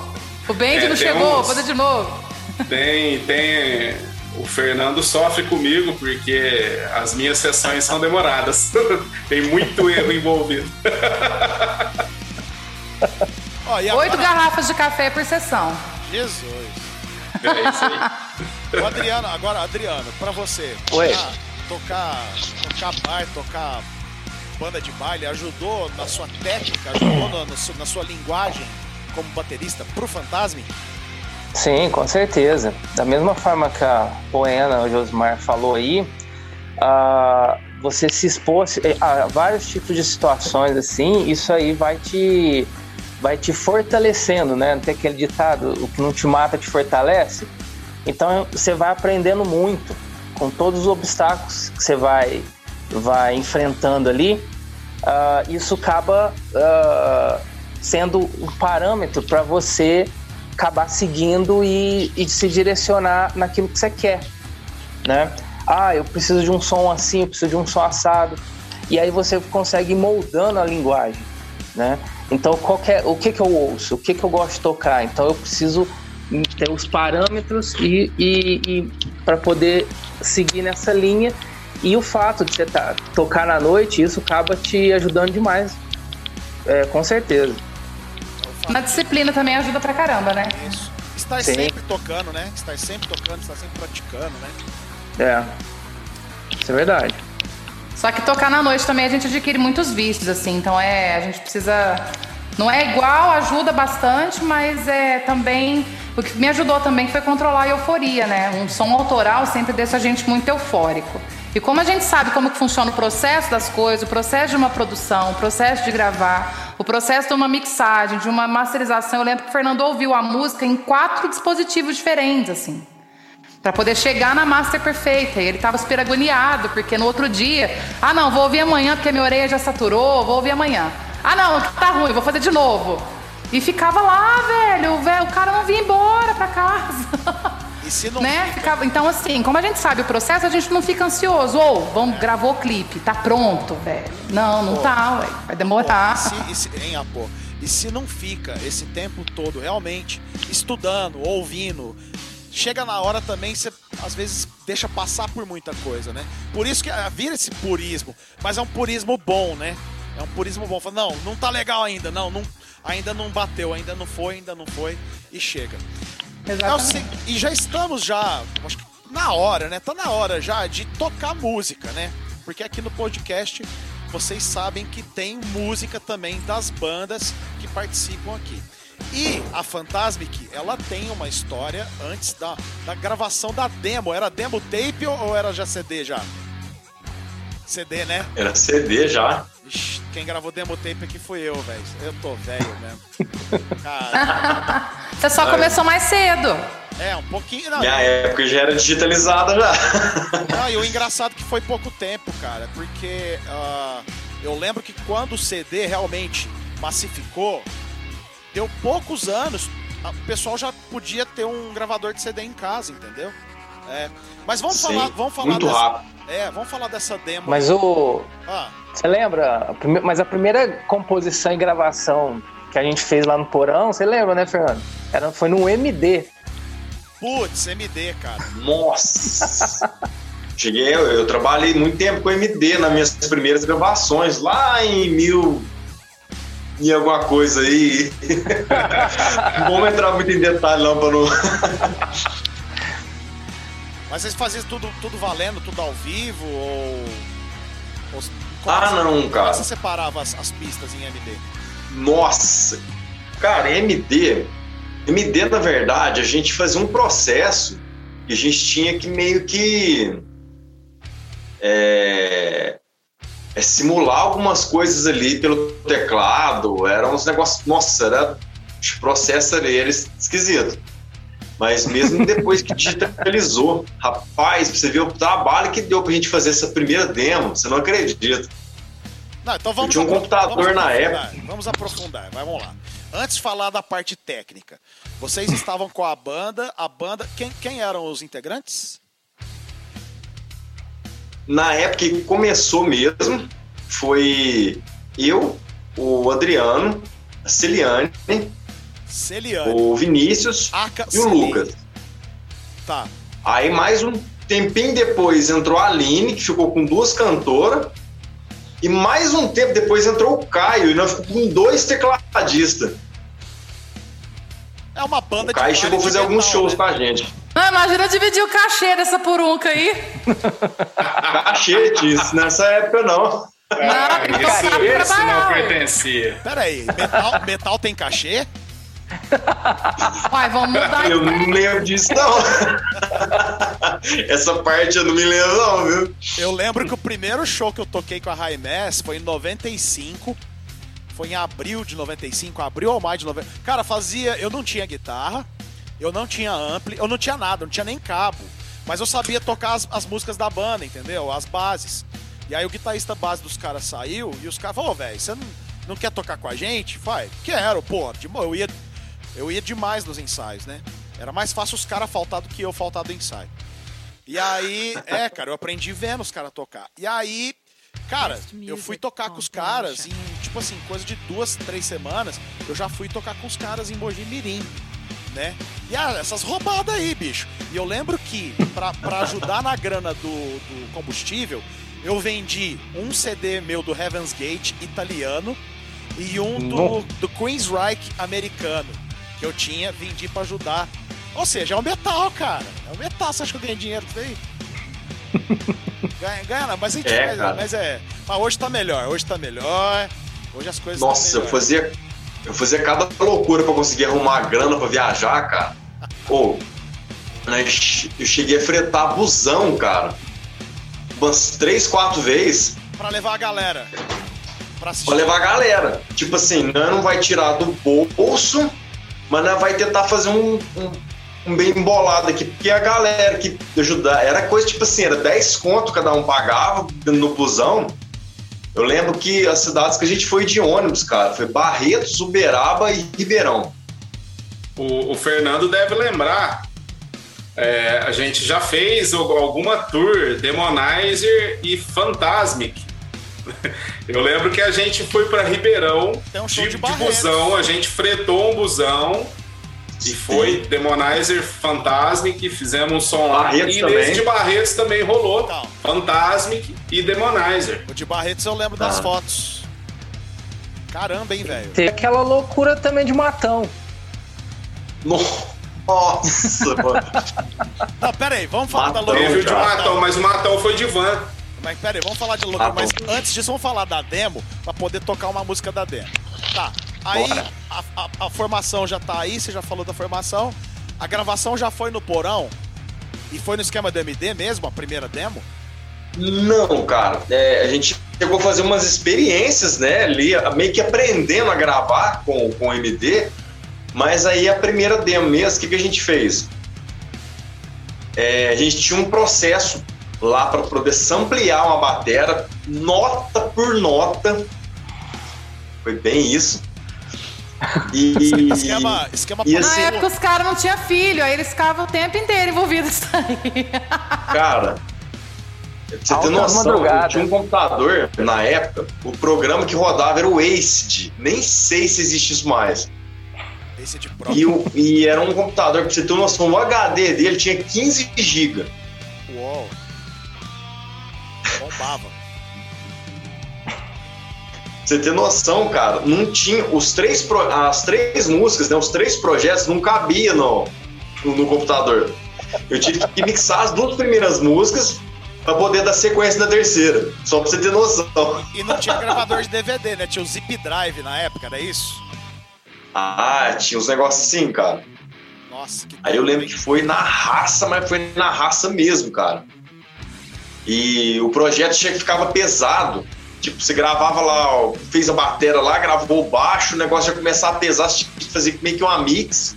O Bendy é, não chegou, uns... fazer de novo. Tem, tem. O Fernando sofre comigo porque as minhas sessões são demoradas. tem muito erro envolvido. Oh, Oito garrafas de café por sessão. Jesus. É isso aí. O Adriano, agora, Adriano, pra você. Oi. Tocar, tocar bar, tocar banda de baile, ajudou na sua técnica, ajudou no, no, na sua linguagem como baterista pro Fantasme? Sim, com certeza. Da mesma forma que a Poena, o Josmar falou aí, uh, você se expôs a vários tipos de situações assim, isso aí vai te vai te fortalecendo, né? Tem aquele ditado, o que não te mata te fortalece. Então você vai aprendendo muito com todos os obstáculos que você vai, vai enfrentando ali. Uh, isso acaba uh, sendo um parâmetro para você acabar seguindo e, e, se direcionar naquilo que você quer, né? Ah, eu preciso de um som assim, eu preciso de um som assado. E aí você consegue ir moldando a linguagem, né? Então, qualquer, o que, que eu ouço? O que, que eu gosto de tocar? Então, eu preciso ter os parâmetros e, e, e para poder seguir nessa linha. E o fato de você tá, tocar na noite, isso acaba te ajudando demais, é, com certeza. Na disciplina também ajuda pra caramba, né? Isso. Estar Sim. sempre tocando, né? Estar sempre tocando, estar sempre praticando, né? É. Isso é verdade. Só que tocar na noite também a gente adquire muitos vícios, assim. Então é, a gente precisa. Não é igual, ajuda bastante, mas é também. O que me ajudou também foi controlar a euforia, né? Um som autoral sempre deixa a gente muito eufórico. E como a gente sabe como que funciona o processo das coisas, o processo de uma produção, o processo de gravar, o processo de uma mixagem, de uma masterização, eu lembro que o Fernando ouviu a música em quatro dispositivos diferentes, assim para poder chegar na master perfeita. E ele estava super agoniado, porque no outro dia, ah não, vou ouvir amanhã porque minha orelha já saturou, vou ouvir amanhã. Ah não, tá ruim, vou fazer de novo. E ficava lá, velho, o, cara não vinha embora para casa. E se não né? Ficava... Então, assim, como a gente sabe o processo, a gente não fica ansioso. Ou, vamos, gravou o clipe, tá pronto, velho. Não, não Pô. tá, ué. Vai demorar. Pô, e, se, e, se, hein, Apô? e se não fica esse tempo todo realmente estudando, ouvindo, chega na hora também, você às vezes deixa passar por muita coisa, né? Por isso que ah, vira esse purismo, mas é um purismo bom, né? É um purismo bom. Fala, não, não tá legal ainda, não, não, ainda não bateu, ainda não foi, ainda não foi, e chega. Exatamente. e já estamos já, acho que na hora, né? Tá na hora já de tocar música, né? Porque aqui no podcast vocês sabem que tem música também das bandas que participam aqui. E a Fantasmic, ela tem uma história antes da, da gravação da demo. Era demo tape ou era já CD já? CD, né? Era CD já. Ixi, quem gravou demo tape aqui foi eu, velho. Eu tô velho mesmo. Cara. Você só começou mais cedo. É, um pouquinho. Não, Minha época já era digitalizada já. Não, e o engraçado é que foi pouco tempo, cara. Porque uh, eu lembro que quando o CD realmente massificou, deu poucos anos, o pessoal já podia ter um gravador de CD em casa, entendeu? É. Mas vamos Sim, falar, vamos falar muito dessa, rápido. É, vamos falar dessa demo. Mas o ah. Você lembra? Mas a primeira composição e gravação que a gente fez lá no Porão, você lembra, né, Fernando? Era, foi no MD. Putz, MD, cara. Nossa! Cheguei, eu, eu, trabalhei muito tempo com MD nas minhas primeiras gravações, lá em mil. em alguma coisa aí. não vamos entrar muito em detalhe, não, pra não. Mas vocês faziam tudo, tudo valendo, tudo ao vivo? Ou. ou ah, não, cara. Como você separava as, as pistas em MD? Nossa! Cara, MD. MD, na verdade, a gente fazia um processo e a gente tinha que meio que. É, é simular algumas coisas ali pelo teclado. Era uns negócios. Nossa, era. O processo ali era esquisito. Mas mesmo depois que digitalizou, rapaz, você ver o trabalho que deu pra gente fazer essa primeira demo, você não acredita. Não, então vamos Eu tinha um computador na época. Vamos aprofundar, vamos lá. Antes de falar da parte técnica, vocês estavam com a banda, a banda. Quem, quem eram os integrantes? Na época que começou mesmo, foi eu, o Adriano, a Celiane, Celiane. o Vinícius Aca e o. Lucas. Tá. Aí mais um tempinho depois entrou a Aline, que ficou com duas cantoras. E mais um tempo depois entrou o Caio, e nós ficamos com dois tecladistas. É uma banda O Caio de chegou a fazer alguns shows né? com a gente. Ah, imagina dividir o cachê dessa purunca aí. Cachete, isso nessa época não. Ah, então isso, sabe isso não pertencia. Pera aí, metal, metal tem cachê? Uai, vamos mudar Eu não lembro disso, não. Essa parte eu não me lembro, não, viu? Eu lembro que o primeiro show que eu toquei com a Mass foi em 95. Foi em abril de 95, abril ou maio de 95. Cara, fazia. Eu não tinha guitarra, eu não tinha ampli, eu não tinha nada, eu não tinha nem cabo. Mas eu sabia tocar as, as músicas da banda, entendeu? As bases. E aí o guitarrista base dos caras saiu e os caras falaram, ô, velho, você não, não quer tocar com a gente? Vai, quero, pô. De boa, eu ia, eu ia demais nos ensaios, né? Era mais fácil os caras faltar do que eu faltar do ensaio. E aí, é, cara, eu aprendi vendo os caras tocar. E aí, cara, eu fui tocar com os caras em, tipo assim, coisa de duas, três semanas, eu já fui tocar com os caras em Mogi Mirim, né? E ah, essas roubadas aí, bicho. E eu lembro que, pra, pra ajudar na grana do, do combustível, eu vendi um CD meu do Heaven's Gate italiano e um do, do Queensryche americano, que eu tinha, vendi pra ajudar. Ou seja, é um metal, cara. É um metal. Você acha que eu ganhei dinheiro com isso aí? ganha, ganha, mas a gente É, cara. mas é. Mas hoje tá melhor, hoje tá melhor. Hoje as coisas Nossa, tão eu fazia, eu fazia cada loucura pra conseguir arrumar grana pra viajar, cara. Pô, nós- eu cheguei a fretar busão, cara. Umas três, quatro vezes Pra levar a galera. Pra pra levar a galera. Tipo assim, nós não vai tirar do bolso, mas nós vai tentar fazer um, um, um bem embolado aqui, porque a galera que ajudar, era coisa tipo assim, era 10 conto cada um pagava no busão. Eu lembro que as cidades que a gente foi de ônibus, cara, foi Barretos, Uberaba e Ribeirão. O, o Fernando deve lembrar. é, a gente já fez al- alguma tour Demonizer e Fantasmic. Eu lembro que a gente foi para Ribeirão Tem um show de, de de busão, a gente fretou um busão e foi Demonizer Fantasmic, fizemos um som lá. Barretos e também. nesse de Barretos também rolou Então. Fantasmic e Demonizer. O de Barretos eu lembro das Ah. fotos. Caramba, hein, velho. Teve aquela loucura também de matão. Nossa, mano. Não, pera aí, vamos falar da Matão, loucura. Teve o de. Matão, mas o Matão foi de van. Mas pera aí, vamos falar de. Tá mas bom. antes disso, vamos falar da demo pra poder tocar uma música da demo. Tá. Aí a, a- a formação já tá aí, você já falou da formação. A gravação já foi no porão. E foi no esquema do MD mesmo, a primeira demo? Não, cara. É, a gente chegou a fazer umas experiências, né? Ali, meio que aprendendo a gravar com, com o MD. Mas aí a primeira demo mesmo, o que, que a gente fez? É, a gente tinha um processo lá para poder samplear uma batera, nota por nota. Foi bem isso. E, Esquema, esquema E assim- Na época os caras não tinham filho, aí eles ficavam o tempo inteiro envolvidos aí. Cara, Pra você ter noção, eu tinha um computador na época, o programa que rodava era o ACID. Nem sei se existe isso mais. ACID Pro. E, o, e era um computador, pra você ter noção, o HD dele tinha 15 GB. Uou. Bombava. você ter noção, cara, não tinha os três as três músicas, né, os três projetos não cabia no, no, no computador. Eu tive que mixar as duas primeiras músicas para poder dar sequência na terceira, só para você ter noção. E não tinha gravador de DVD, né? Tinha o Zip Drive na época, era isso? Ah, tinha uns negócios assim, cara. Nossa, que Aí eu lembro que foi na raça, mas foi na raça mesmo, cara. E o projeto tinha que ficava pesado. Tipo, você gravava lá, fez a bateria lá, gravou baixo, o negócio já começar a pesar, você tinha que fazer meio que uma mix.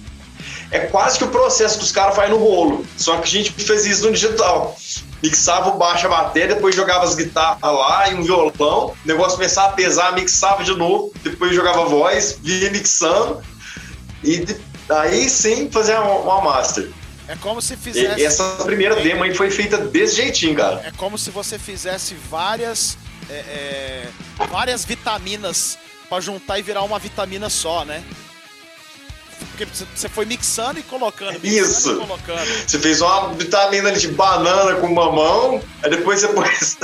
É quase que o processo que os caras fazem no rolo. Só que a gente fez isso no digital. Mixava o baixo, a bateria, depois jogava as guitarras lá e um violão. O negócio começava a pesar, mixava de novo, depois jogava voz, vinha mixando. E aí sim fazia uma, uma master. É como se fizesse. E essa primeira demo aí foi feita desse jeitinho, cara. É como se você fizesse várias é, é, várias vitaminas para juntar e virar uma vitamina só, né? Porque você foi mixando e colocando. Mixando Isso. E colocando. Você fez uma vitamina de banana com mamão, aí depois você pôs.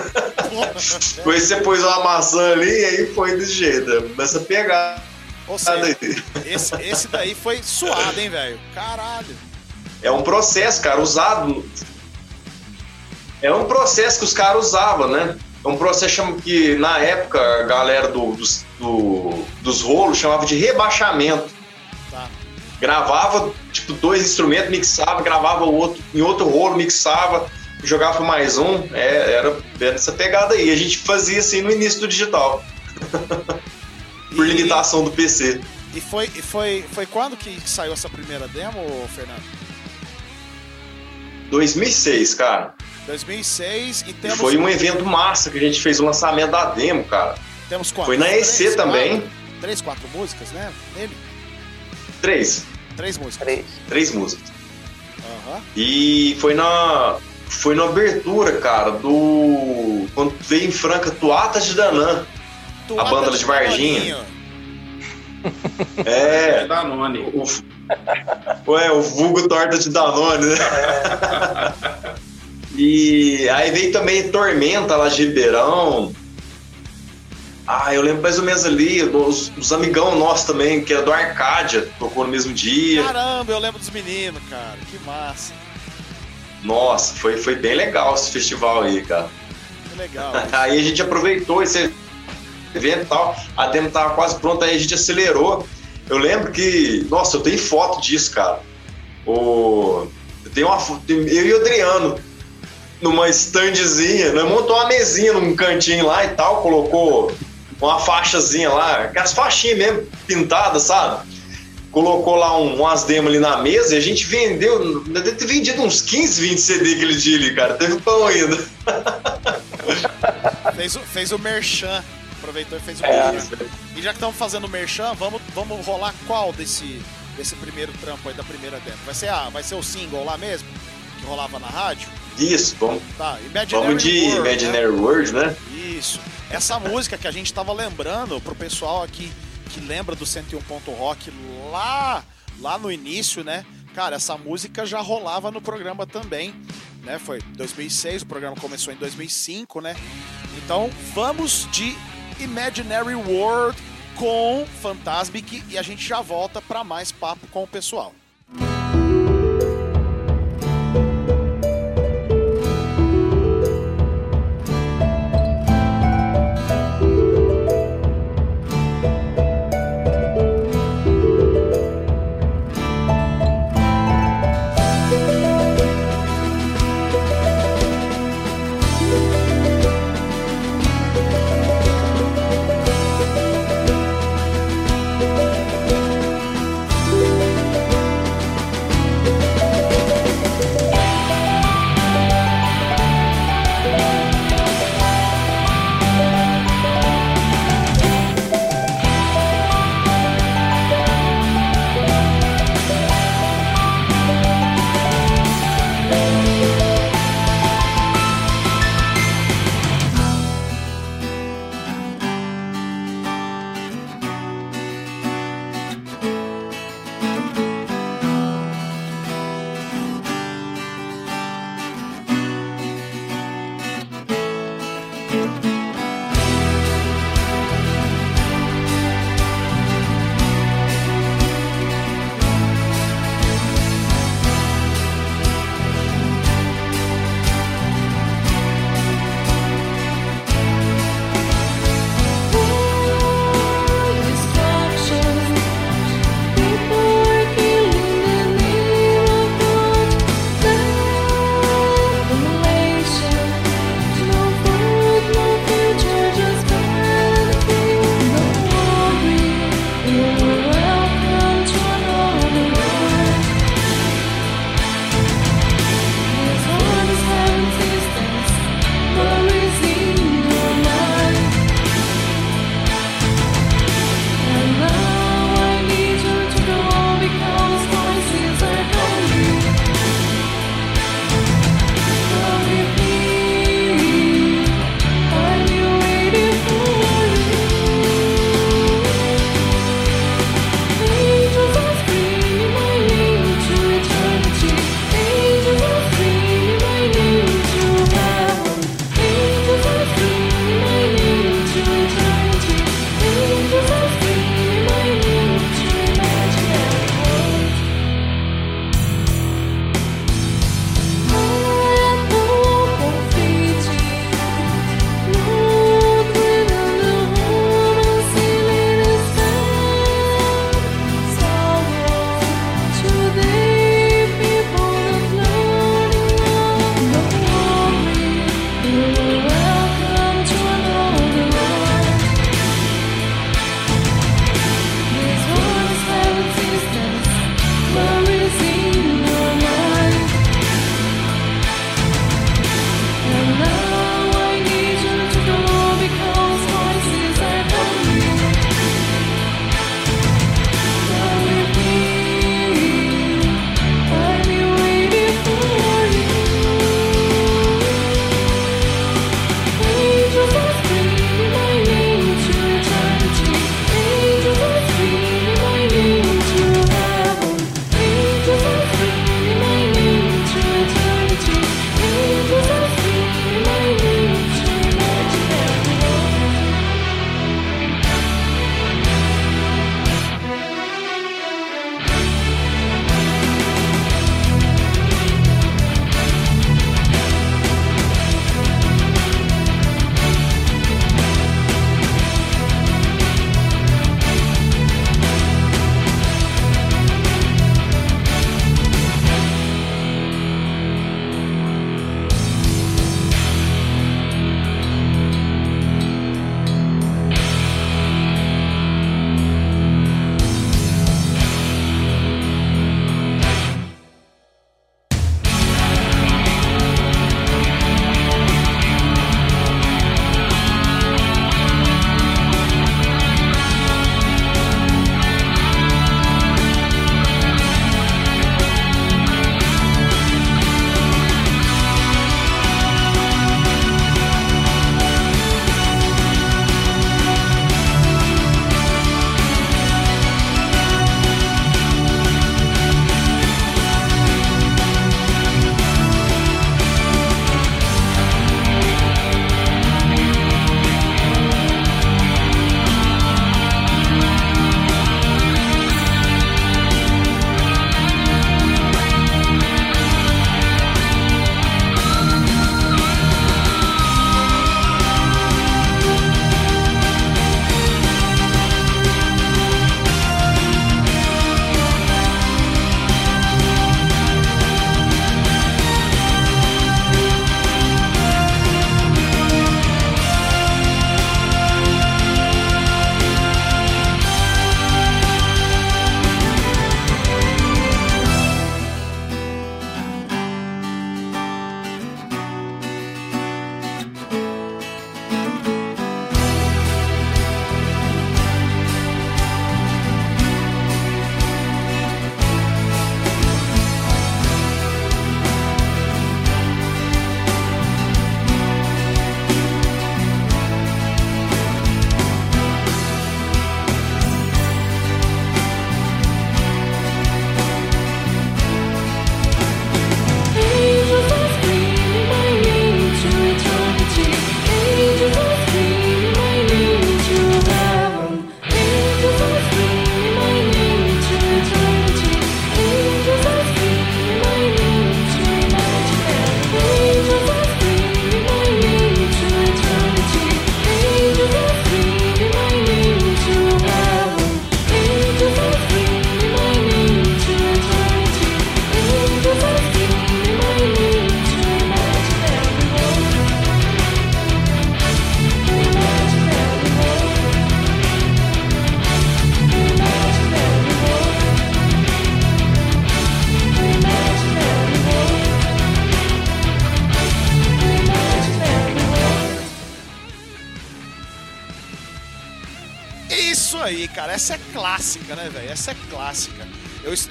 depois você pôs uma maçã ali e aí foi desse jeito. Começa a pegar. Ou seja, esse, esse daí foi suado, hein, velho? Caralho. É um processo, cara, usado. É um processo que os caras usavam, né? É um processo que na época a galera do, dos, do, dos rolos chamava de rebaixamento. Tá. Gravava tipo dois instrumentos, mixava, gravava o outro em outro rolo, mixava, jogava mais um. É, era, era essa pegada aí. A gente fazia assim no início do digital. Por limitação do PC. E foi, foi, foi quando que saiu essa primeira demo, Fernando? 2006, cara. 2006 e temos. Foi um evento massa que a gente fez o lançamento da demo, cara. Temos quatro. Foi na EC três, também. Quatro, três, quatro músicas, né? Nele? Três. Três músicas. Três. Três músicas. Uhum. E foi na. Foi na abertura, cara, do. Quando veio em Franca, Tuatas de Danã. a banda de Varginha. É. é Danone. O, Ué, o vulgo torta de Danone, né? E aí veio também Tormenta lá de Ribeirão. Ah, eu lembro mais ou menos ali, os, os amigão nossos também, que era do Arcádia, tocou no mesmo dia. Caramba, eu lembro dos meninos, cara, que massa. Nossa, foi, foi bem legal esse festival aí, cara. Que legal. aí a gente aproveitou esse evento e tal, a demo tava quase pronta, aí a gente acelerou. Eu lembro que, nossa, eu tenho foto disso, cara. O, eu tenho uma eu e o Adriano numa standzinha, né? Montou uma mesinha num cantinho lá e tal, colocou uma faixazinha lá, aquelas faixinhas mesmo pintadas, sabe? Colocou lá um, umas demos ali na mesa e a gente vendeu, deve ter vendido uns 15, 20 CD aquele dia ali, cara. Teve pão ainda. fez, o, fez o merchan, aproveitou e fez o é, merchan. E já que estamos fazendo o merchan, vamos, vamos rolar qual desse, desse primeiro trampo aí da primeira demo? Vai ser, a, vai ser o single lá mesmo? Que rolava na rádio? Isso, vamos, tá, vamos de World, Imaginary né? World, né? Isso. Essa música que a gente tava lembrando, pro pessoal aqui que lembra do 101 Ponto Rock lá, lá no início, né? Cara, essa música já rolava no programa também, né? Foi 2006, o programa começou em 2005, né? Então, vamos de Imaginary World com Fantasmic e a gente já volta para mais papo com o pessoal. isso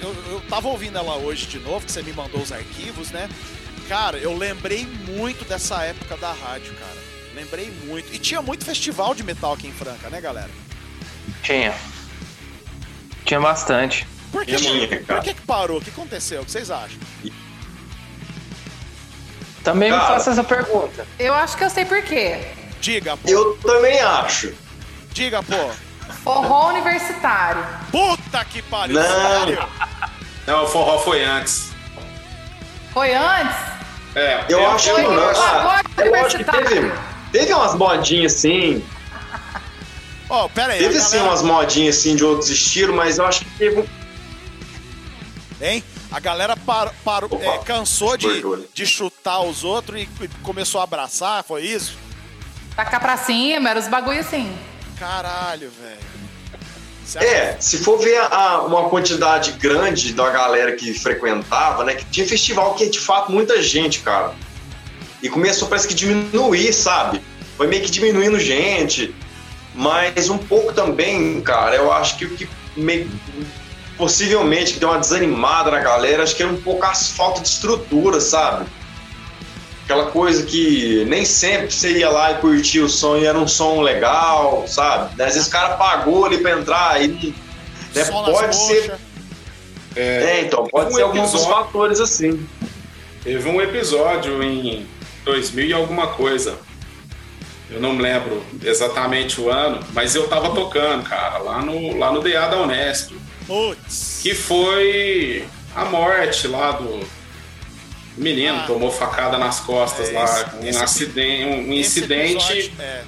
Eu, eu, tava ouvindo ela hoje de novo, que você me mandou os arquivos, né? Cara, eu lembrei muito dessa época da rádio, cara. Lembrei muito. E tinha muito festival de metal aqui em Franca, né, galera? Tinha. Tinha bastante. Por que, Tinha, por que, que parou? O que aconteceu? O que vocês acham? Também me Cara. faça essa pergunta. Eu acho que eu sei por quê. Diga, pô. Eu também acho. Diga, pô. Forró universitário. Puta que pariu, Não. sério? Não, o forró foi antes. Foi antes? É, Eu acho que não. antes. Ah, eu acho que teve, teve umas modinhas assim. Ó, pera aí. Teve a sim galera- umas modinhas assim de outros estilos, mas eu acho que teve um. Hein? A galera parou, parou, Opa, é, cansou de, né? de chutar os outros e e começou a abraçar, foi isso? Tacar pra cima, era os bagulho assim. Caralho, velho. É, se for ver a- uma quantidade grande da galera que frequentava, né? Que tinha festival que de fato muita gente, cara. E começou parece que diminuir, sabe? Foi meio que diminuindo gente. Mas um pouco também, cara, eu acho que o que meio, possivelmente deu uma desanimada na galera, acho que era um pouco a falta de estrutura, sabe? Aquela coisa que nem sempre você ia lá e curtia o som e era um som legal, sabe? Às vezes o cara pagou ali pra entrar e né, pode ser. coxas. É, então, pode um ser alguns dos episódio- fatores assim. Teve um episódio em 2000 e alguma coisa. Eu não me lembro exatamente o ano, mas eu tava tocando, cara, lá no, lá no DA da Unesp. Putz. Que foi a morte lá do menino, Ah. tomou facada nas costas É, lá, esse- um esse- acidente, um Esse incidente episódio- é,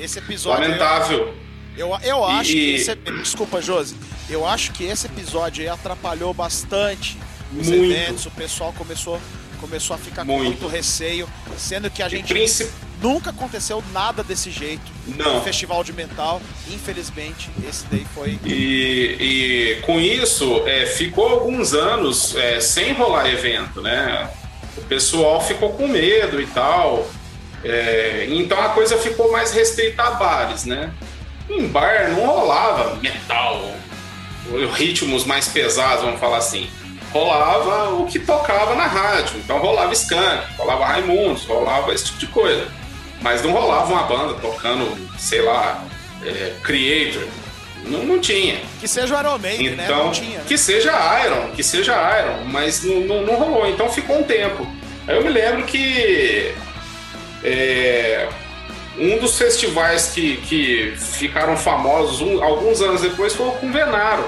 esse episódio. lamentável. Eu, eu, eu acho E- que. Esse, desculpa, Josi. Eu acho que esse episódio atrapalhou bastante os Muito. eventos. O pessoal começou, começou a ficar com Muito. muito receio. Sendo que a gente princip- nunca aconteceu nada desse jeito. Não. No festival de metal. Infelizmente, esse daí foi. E, e com isso, é, ficou alguns anos é, sem rolar evento, né? O pessoal ficou com medo e tal. É, então a coisa ficou mais restrita a bares, né? Em bar não rolava metal, ritmos mais pesados, vamos falar assim. Rolava o que tocava na rádio. Então rolava Skank, rolava Raimundos, rolava esse tipo de coisa. Mas não rolava uma banda tocando, sei lá, é, Creator. Não, não tinha. Que seja o Iron Maiden, né? Então, Não tinha. né? que seja Iron, que seja Iron, mas não, não, não rolou, então ficou um tempo. Aí eu me lembro que é, um dos festivais que, que ficaram famosos um- alguns anos depois foi o Convenaro,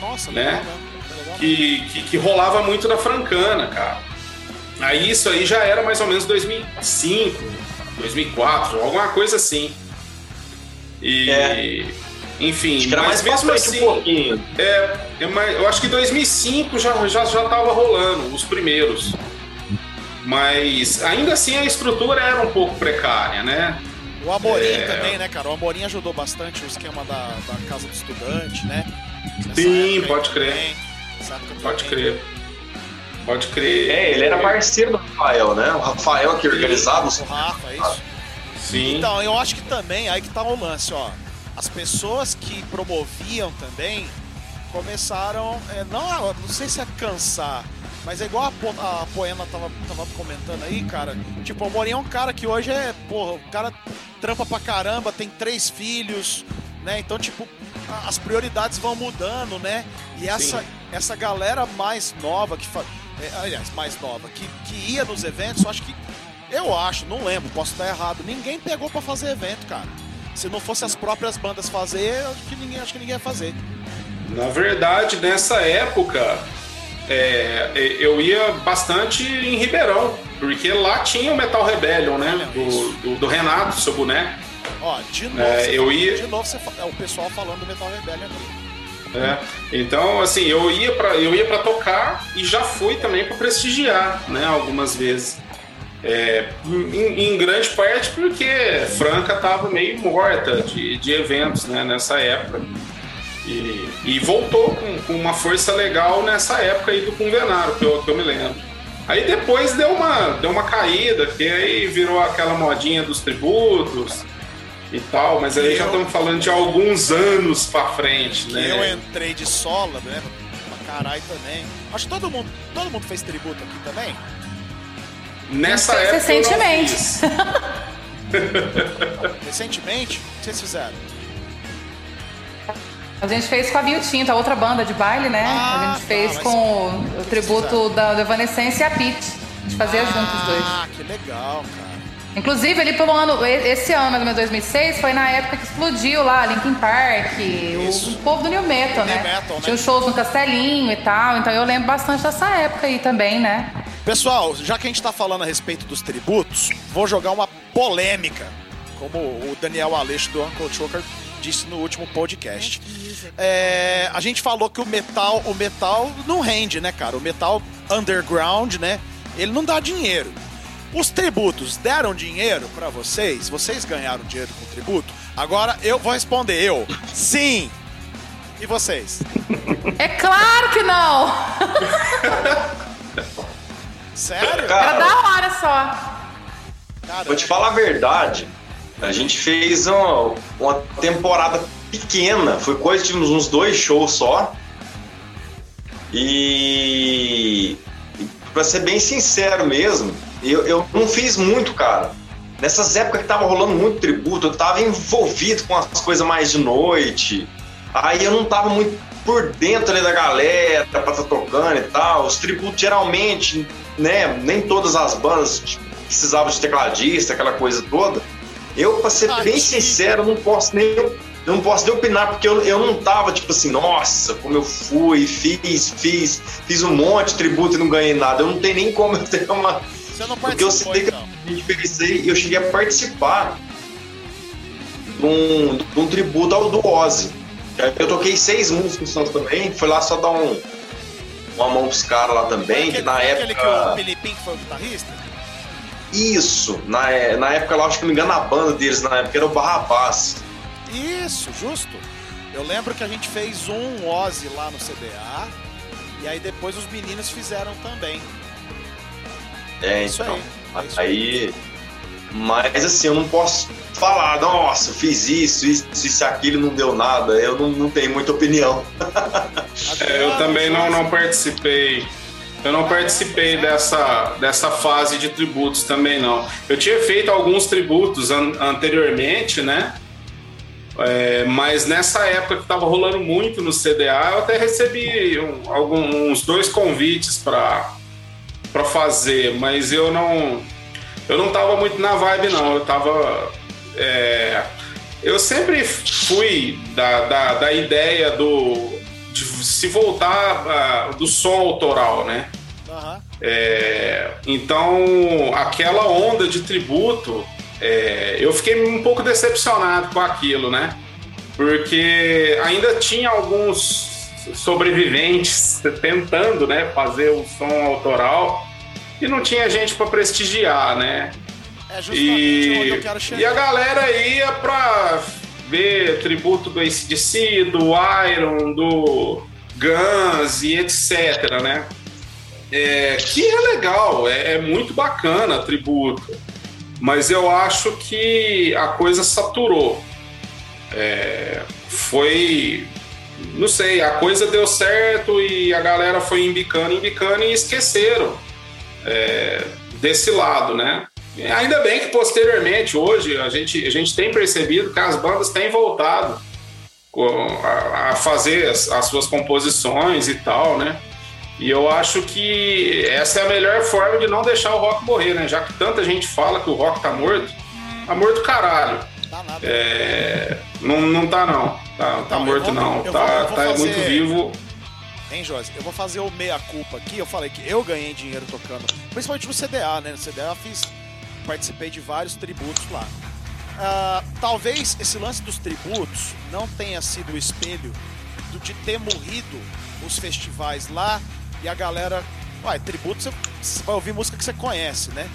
Nossa, né? legal, né? Legal. que, que, que rolava muito na Francana, cara. Aí isso aí já era mais ou menos 2005, 2004, alguma coisa assim. E. É. Enfim, Acho que era mas mais pra mesmo assim, um pouquinho. é, é mais- eu acho que 2005 já, já, já tava rolando, os primeiros. Mas ainda assim a estrutura era um pouco precária, né? O Amorim É. também, né, cara? O Amorim ajudou bastante o esquema da, da casa do estudante, né? Nessa Sim, pode crer. também. Pode crer. Pode crer. É, ele era parceiro do Rafael, né? O Rafael que organizava os. O Rafa, é isso. Sim. Então, eu acho que também, aí que tá o lance, ó. As pessoas que promoviam também começaram, é, não, não sei se é cansar, mas é igual a, Po- a Poena tava, tava comentando aí, cara. Tipo, o Amorim é um cara que hoje é, porra, o cara trampa pra caramba, tem três filhos, né? Então, tipo, as prioridades vão mudando, né? E essa, essa galera mais nova, que fa... é, aliás, mais nova, que, que ia nos eventos, eu acho que eu acho, não lembro, posso estar errado. Ninguém pegou pra fazer evento, cara. Se não fosse as próprias bandas fazer, acho que ninguém, acho que ninguém ia fazer. Na verdade, nessa época, é, eu ia bastante em Ribeirão, porque lá tinha o Metal Rebellion, né? Do, do, do Renato, seu boneco. Ó, de novo, É, eu fala- ia- de novo você é o pessoal falando do Metal Rebellion aqui. né? Então, assim, eu ia para eu ia para tocar e já fui também para prestigiar, né? Algumas vezes. É, em, em grande parte porque Franca estava meio morta de, de eventos né, nessa época. E, e voltou com, com uma força legal nessa época aí do Convenaro, que eu, que eu me lembro. Aí depois deu uma, deu uma caída, que aí virou aquela modinha dos tributos. e tal, mas aí já estamos falando de alguns anos pra frente, né? eu entrei de sola, né? Pra caralho também. Acho que todo mundo, todo mundo fez tributo aqui também. Nessa época eu não recentemente. fiz. Recentemente, o que vocês fizeram? A gente fez com a Vinho Tinto, a outra banda de baile, né? Ah, a gente fez tá, com o tributo da, da Evanescence e a Pete. A gente fazia juntos os dois. Ah, que legal, cara. Inclusive, ali pelo ano, esse ano, mais ou menos 2006, foi na época que explodiu lá, Linkin Park, o, o povo do New Metal, New né? Metal, né? Tinha os shows no Castelinho e tal, então eu lembro bastante dessa época aí também, né? Pessoal, já que a gente tá falando a respeito dos tributos, vou jogar uma polêmica, como o Daniel Aleixo do Uncle Choker disse no último podcast. É, a gente falou que o metal, o metal não rende, né, cara? O metal underground, né? Ele não dá dinheiro. Os tributos deram dinheiro pra vocês? Vocês ganharam dinheiro com tributo? Agora eu vou responder eu. Sim. E vocês? É claro que não! Sério? Era Cara, da hora só. Cara, vou te falar a verdade. A gente fez uma, uma temporada pequena. Foi coisa de uns dois shows só. E, e pra ser bem sincero mesmo, eu, eu não fiz muito, cara. Nessas épocas que tava rolando muito tributo, eu tava envolvido com as coisas mais de noite. Aí eu não tava muito por dentro ali da galera pra estar tocando e tal. Os tributos geralmente, né, nem todas as bandas precisavam de tecladista, aquela coisa toda. Eu, pra ser Ah, bem que- sincero, não posso nem eu não posso nem opinar, porque eu, eu não tava tipo assim, nossa, como eu fui, fiz, fiz, fiz um monte de tributo e não ganhei nada. Eu não tenho nem como eu ter uma. Você não Porque eu sei que então. eu diferencei, eu cheguei a participar de um, de um tributo ao do Ozzy. Eu toquei seis músicas também, foi lá só dar um, uma mão pros caras lá também, Foi que na aquele época. que o Filipinho que foi o guitarrista? Isso, na, na época lá, acho que não me engano, a banda deles na época era o Barrabás. Isso, justo. Eu lembro que a gente fez um Ozzy lá no CBA. E aí depois os meninos fizeram também. É, Isso então. aí. é aí. Mas assim, eu não posso falar, nossa, fiz isso, isso, isso, aquilo, não deu nada. Eu não, não tenho muita opinião. É, eu também não, não participei. Eu não participei dessa, dessa fase de tributos também, não. Eu tinha feito alguns tributos an- anteriormente, né? É, mas nessa época que estava rolando muito no CDA, eu até recebi um, alguns dois convites para fazer, mas eu não eu não tava muito na vibe não. Eu tava é, eu sempre fui da, da, da ideia do de se voltar ah, do som autoral, né? Aham. É, então, aquela onda de tributo, é, eu fiquei um pouco decepcionado com aquilo, né? Porque ainda tinha alguns sobreviventes tentando, né, fazer o som autoral e não tinha gente para prestigiar, né? É E, eu quero chegar. e a galera ia pra ver tributo do ACDC, do Iron, do Guns e etc, né? É, que é legal, é, é muito bacana tributo, mas eu acho que a coisa saturou. É, foi, não sei, a coisa deu certo e a galera foi embicando, embicando e esqueceram é, desse lado, né? Ainda bem que posteriormente, hoje, a gente, a gente tem percebido que as bandas têm voltado a, a fazer as, as suas composições e tal, né? E eu acho que essa é a melhor forma de não deixar o rock morrer, né? Já que tanta gente fala que o rock tá morto, tá morto caralho. Tá. É, não, não tá não, tá, tá eu morto vou- não, tá, vou tá fazer- muito vivo. Hein, Josi? Eu vou fazer o meia-culpa aqui. Eu falei que eu ganhei dinheiro tocando, principalmente no CDA, né? No CDA eu fiz, participei de vários tributos lá. Ah, talvez esse lance dos tributos não tenha sido o espelho do, de ter morrido os festivais lá e a galera. Uai, tributo você, vai ouvir música que você conhece, né?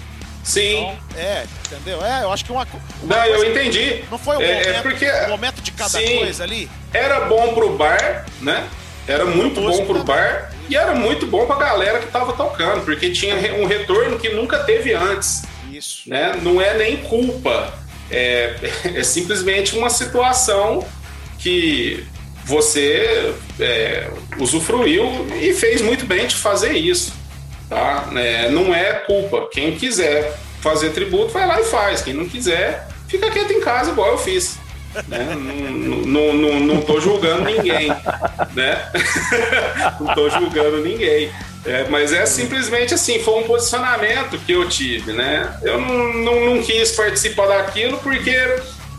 Sim, Então, é, entendeu? É, eu acho que uma, uma não, eu entendi. Não foi o É- momento, é porque- o momento de cada Sim. coisa ali? era bom pro bar, né? Era muito bom pro bar e era muito bom pra galera que tava tocando, porque tinha um retorno que nunca teve antes, Isso. né? Não é nem culpa é, é simplesmente uma situação que você é, usufruiu e fez muito bem de fazer isso. Tá? É, não é culpa. Quem quiser fazer tributo, vai lá e faz. Quem não quiser, fica quieto em casa, igual eu fiz. Né? não, não, não, não tô julgando ninguém. Né? não tô julgando ninguém. É, mas é simplesmente assim, foi um posicionamento que eu tive, né? Eu não, não, não quis participar daquilo porque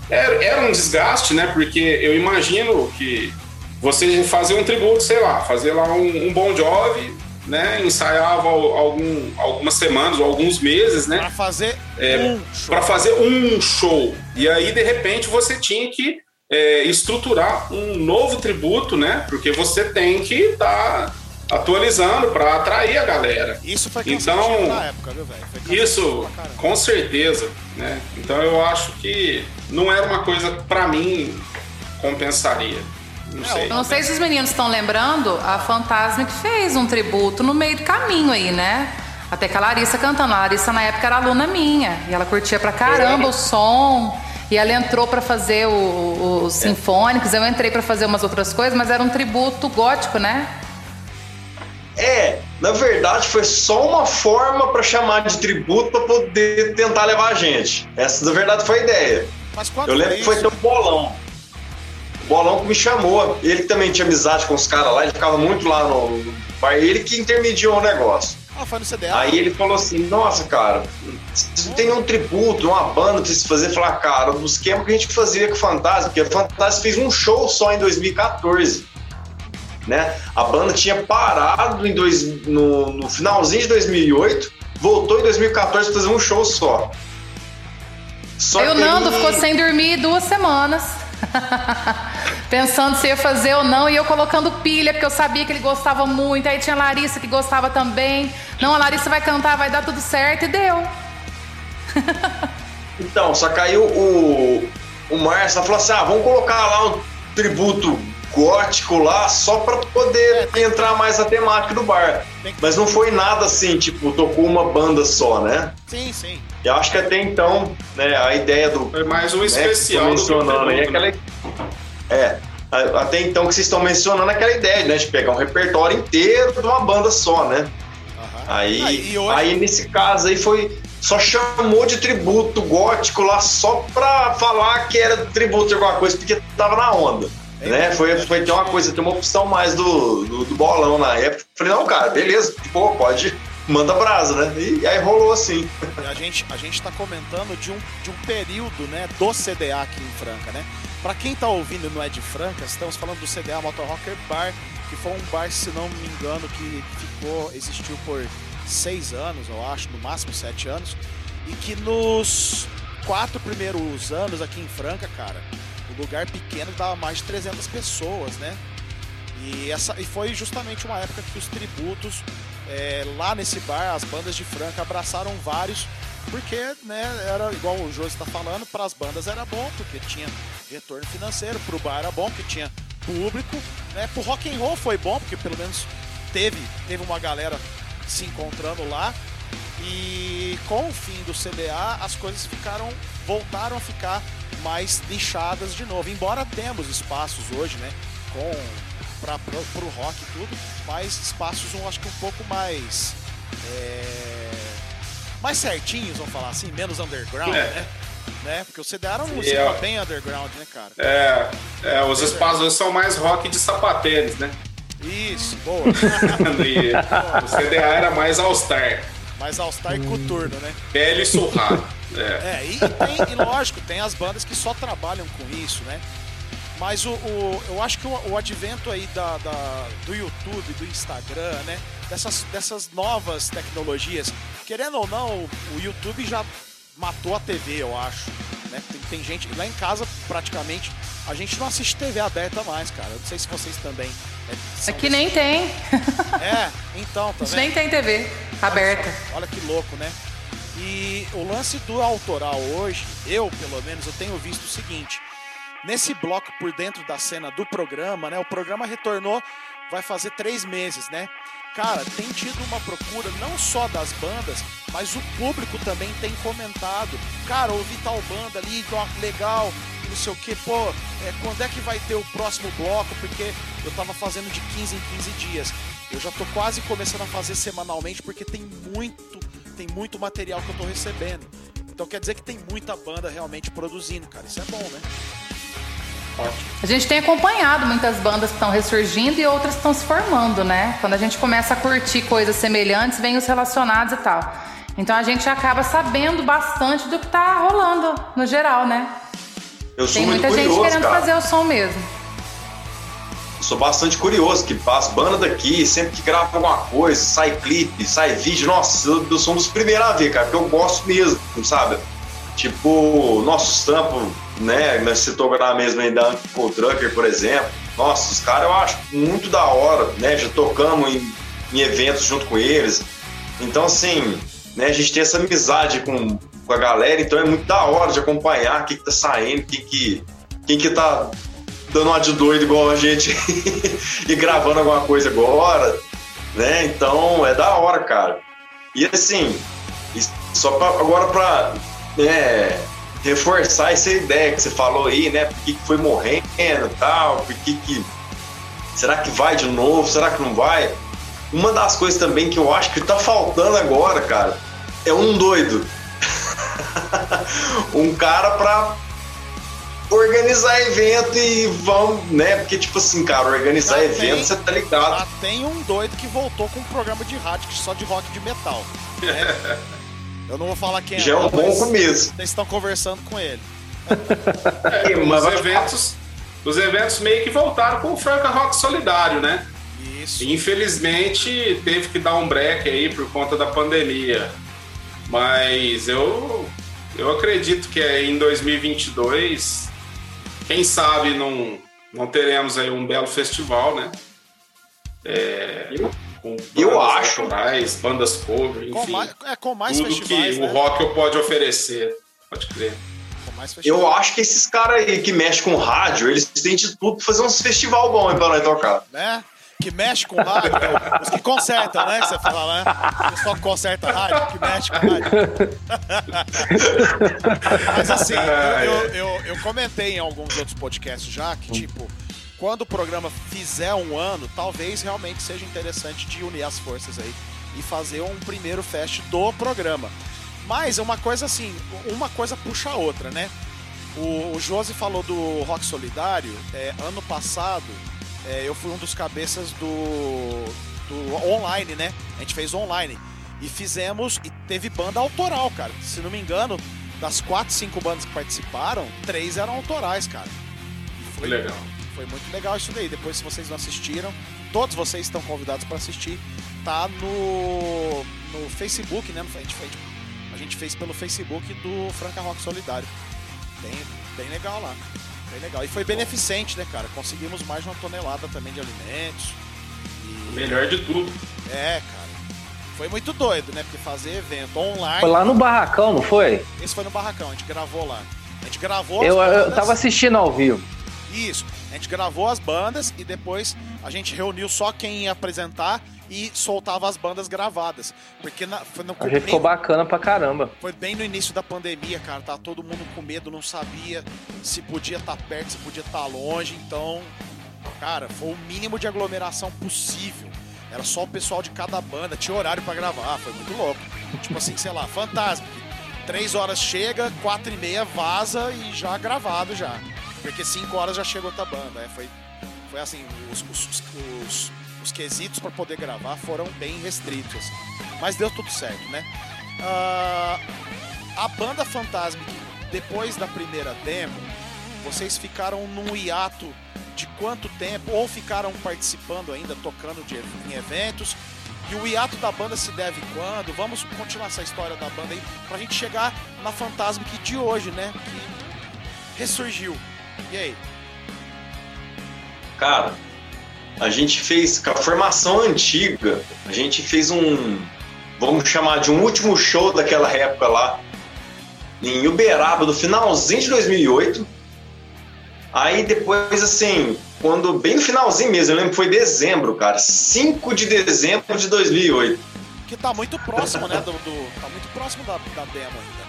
era, era um desgaste, né? Porque eu imagino que você fazer um tributo, sei lá, fazer lá um, um Bon Jovi, né? Ensaiava algum, algumas semanas ou alguns meses, né? Para fazer é, um show. Para fazer um show. E aí, de repente, você tinha que é, estruturar um novo tributo, né? Porque você tem que estar tá atualizando para atrair a galera. Isso foi então, na época, viu, velho? Isso, com certeza, né? Então eu acho que não era uma coisa para mim compensaria. Não é, sei. Eu não sei se os meninos estão lembrando, a Fantasma que fez um tributo no meio do caminho aí, né? Até que a Larissa cantando. A Larissa na época era aluna minha. E ela curtia pra caramba é. o som. E ela entrou para fazer os sinfônicos, eu entrei para fazer umas outras coisas, mas era um tributo gótico, né? É, na verdade foi só uma forma para chamar de tributo para poder tentar levar a gente. Essa na verdade foi a ideia. eu lembro que foi ter um bolão. O bolão que me chamou. Ele também tinha amizade com os caras lá, ele ficava muito lá no bar. Ele que intermediou o negócio. Ah, foi no CDA. Aí ele falou assim: Nossa, cara, se tem um tributo, uma banda pra se fazer, falar, cara, do esquema que a gente fazia com o Fantasma, porque o Fantasma fez um show só em 2014. Né? A banda tinha parado em dois, no, no finalzinho de 2008, voltou em 2014 para fazer um show só. só Aí o Nando ficou sem dormir duas semanas. Pensando se ia fazer ou não, e eu colocando pilha, porque eu sabia que ele gostava muito. Aí tinha a Larissa que gostava também. Não, a Larissa vai cantar, vai dar tudo certo, e deu. então, só caiu o, o Márcio falou assim: ah, vamos colocar lá um tributo gótico lá só para poder é, entrar mais a temática do bar. Mas não foi nada assim, tipo, tocou uma banda só, né? Sim, sim. Eu acho que até então, né, a ideia do. É mais um né, especial. mencionando aí, aquela. É. Até então que vocês estão mencionando aquela ideia, né? De pegar um repertório inteiro de uma banda só, né? Uhum. Aí, aí, hoje... aí, nesse caso aí foi. Só chamou de tributo gótico lá só pra falar que era tributo de alguma coisa, porque tava na onda. É, né? Foi, foi ter uma coisa, ter uma opção mais do, do, do, bolão na época. Falei, não, cara, beleza, pô, pode, manda brasa, né? E, e aí rolou assim. A gente, a gente tá comentando de um, de um período, né, do CDA aqui em Franca, né? Pra quem tá ouvindo não é de Franca, estamos falando do CDA Motor Rocker Bar, que foi um bar, se não me engano, que ficou, existiu por seis anos, eu acho, no máximo sete anos, e que nos quatro primeiros anos aqui em Franca, cara, lugar pequeno dava mais de 300 pessoas, né? E, essa, e foi justamente uma época que os tributos é, lá nesse bar, as bandas de Franca abraçaram vários, porque né, era igual o José está falando, para as bandas era bom, porque tinha retorno financeiro, para o bar era bom, porque tinha público, né? Pro rock and roll foi bom, porque pelo menos teve, teve uma galera se encontrando lá. E com o fim do CDA, as coisas ficaram voltaram a ficar mais lixadas de novo. Embora temos espaços hoje, né, com para o rock e tudo, mas espaços eu acho que um pouco mais é, mais certinhos, vamos falar assim, menos underground, é. né? né? Porque o CDA era um esquema é, bem underground, né, cara? É, é os espaços são mais rock de sapatênis, né? Isso, boa. o CDA era mais All-Star. Mais All-Star e coturno, né? Pele surrado. É, é e, tem, e lógico, tem as bandas que só trabalham com isso, né? Mas o, o eu acho que o, o advento aí da, da, do YouTube, do Instagram, né? Dessas, dessas novas tecnologias, querendo ou não, o, o YouTube já matou a TV, eu acho. Né? Tem, tem, gente, lá em casa, praticamente, a gente não assiste TV aberta mais, cara. Eu não sei se vocês também. É, Aqui nem tem. É, então, tá nem tem TV aberta. Olha, olha que louco, né? E o lance do autoral hoje, eu pelo menos, eu tenho visto o seguinte: nesse bloco por dentro da cena do programa, né? O programa retornou, vai fazer três meses, né? Cara, tem tido uma procura não só das bandas, mas o público também tem comentado. Cara, ouvi tal banda ali, legal, não sei o que, pô, é, quando é que vai ter o próximo bloco? Porque eu tava fazendo de 15 em 15 dias. Eu já tô quase começando a fazer semanalmente porque tem muito, tem muito material que eu tô recebendo. Então quer dizer que tem muita banda realmente produzindo, cara. Isso é bom, né? A gente tem acompanhado muitas bandas que estão ressurgindo e outras que estão se formando, né? Quando a gente começa a curtir coisas semelhantes, vem os relacionados e tal. Então a gente acaba sabendo bastante do que tá rolando no geral, né? Eu sou tem muita curioso, gente querendo cara. fazer o som mesmo. Eu sou bastante curioso, que as bandas daqui, sempre que grava alguma coisa, sai clipe, sai vídeo, nossa, eu, eu sou um dos primeiros a ver, cara, porque eu gosto mesmo, sabe? Tipo, nossos trampos, né? Nós citou agora mesmo aí da Uncle Trucker, por exemplo. Nossa, os caras eu acho muito da hora, né? Já tocamos em, em eventos junto com eles. Então, assim, né, a gente tem essa amizade com, com a galera, então é muito da hora de acompanhar o que, tá saindo, quem que, quem que tá dando uma de doido igual a gente e gravando alguma coisa agora, né? Então é da hora, cara. E assim, só pra, agora pra né, reforçar essa ideia que você falou aí, né? Por que, que foi morrendo e tal, por que, que. Será que vai de novo? Será que não vai? Uma das coisas também que eu acho que tá faltando agora, cara, é um doido. um cara pra organizar evento e vão, né? Porque, tipo assim, cara, organizar Já evento, tem- você tá ligado. Já tem um doido que voltou com um programa de rádio que só de rock de metal. né? Eu não vou falar quem Já é um não, bom mas começo. Vocês estão conversando com ele. É, Os eventos, os eventos meio que voltaram com o Franca Rock Solidário, né? Isso. Infelizmente teve que dar um break aí por conta da pandemia. Mas eu, eu acredito que é em 2022, quem sabe não, não teremos aí um belo festival, né? É, com eu acho. autorais, bandas cover, Com enfim. mais, é, com mais tudo festivais, que né? o rock pode oferecer. Pode crer. Com mais. Eu acho que esses caras aí que mexem com rádio, eles têm de tudo pra fazer uns festival bom aí pra nós tocar. né? Que mexe com rádio, né? os que consertam, né? Que você fala, né? O pessoal que conserta rádio, que mexe com rádio. Mas assim, eu, eu, eu- eu comentei em alguns outros podcasts já que, tipo, quando o programa fizer um ano, talvez realmente seja interessante de unir as forças aí e fazer um primeiro fest do programa. Mas é uma coisa assim, uma coisa puxa a outra, né? O, o Josi falou do Rock Solidário. é, ano passado, é, eu fui um dos cabeças do, do online, né? A gente fez online. E fizemos, e teve banda autoral, cara. Se não me engano, das quatro, cinco bandas que participaram, três eram autorais, cara. Foi, legal. Foi muito legal isso daí. Depois, se vocês não assistiram, todos vocês estão convidados para assistir. Tá no, no Facebook, né? A gente, fez, a gente fez pelo Facebook do Franca Rock Solidário. Bem, bem legal lá. Bem legal. E foi beneficente, né, cara? Conseguimos mais de uma tonelada também de alimentos. E- Melhor de tudo. É, cara. Foi muito doido, né? Porque fazer evento online. Foi lá no barracão, não foi? Esse foi no barracão, a gente gravou lá. A gente gravou Eu, eu tava assistindo ao vivo. Isso. A gente gravou as bandas e depois a gente reuniu só quem ia apresentar e soltava as bandas gravadas. Porque na, foi, no, A gente ficou bacana pra caramba. foi bem no início da pandemia, cara. Tava todo mundo com medo, não sabia se podia estar perto, se podia estar longe. Então, cara, foi o mínimo de aglomeração possível. Era só o pessoal de cada banda, tinha horário pra gravar, foi muito louco. tipo assim, sei lá, fantasma. Três horas chega, quatro e meia vaza e já gravado já. Porque cinco horas já chega outra banda. É, foi, foi assim, os, os, os, os- os quesitos pra poder gravar foram bem restritos. assim. Mas deu tudo certo, né? Ah, a banda Fantasmic, depois da primeira demo, vocês ficaram num hiato de quanto tempo? Ou ficaram participando ainda, tocando de, em eventos? E o hiato da banda se deve quando? Vamos continuar essa história da banda aí pra gente chegar na Fantasmic de hoje, né? Que ressurgiu. E aí? Cara, a gente fez com a formação antiga, a gente fez um, vamos chamar de um último show daquela época lá, em Uberaba, do finalzinho de 2008. Aí depois, assim, quando bem no finalzinho mesmo, eu lembro que foi dezembro, cara, 5 de dezembro de 2008. Que tá muito próximo, né? Do, do tá muito próximo da, da demo ainda,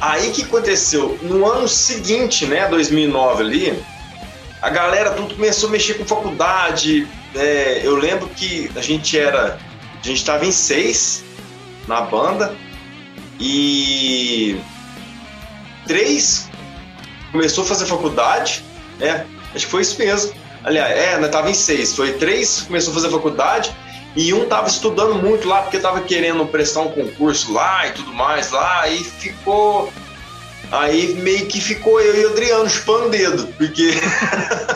Aí que aconteceu? No ano seguinte, né, 2009 ali, a galera tudo começou a mexer com faculdade. É, eu lembro que a gente era. A gente tava em seis na banda e três começou a fazer faculdade, né? Acho que foi isso mesmo. Aliás, é, nós tava em seis. Foi três começou a fazer faculdade e um tava estudando muito lá porque tava querendo prestar um concurso lá e tudo mais lá e ficou Aí meio que ficou eu e o Adriano chupando o dedo, porque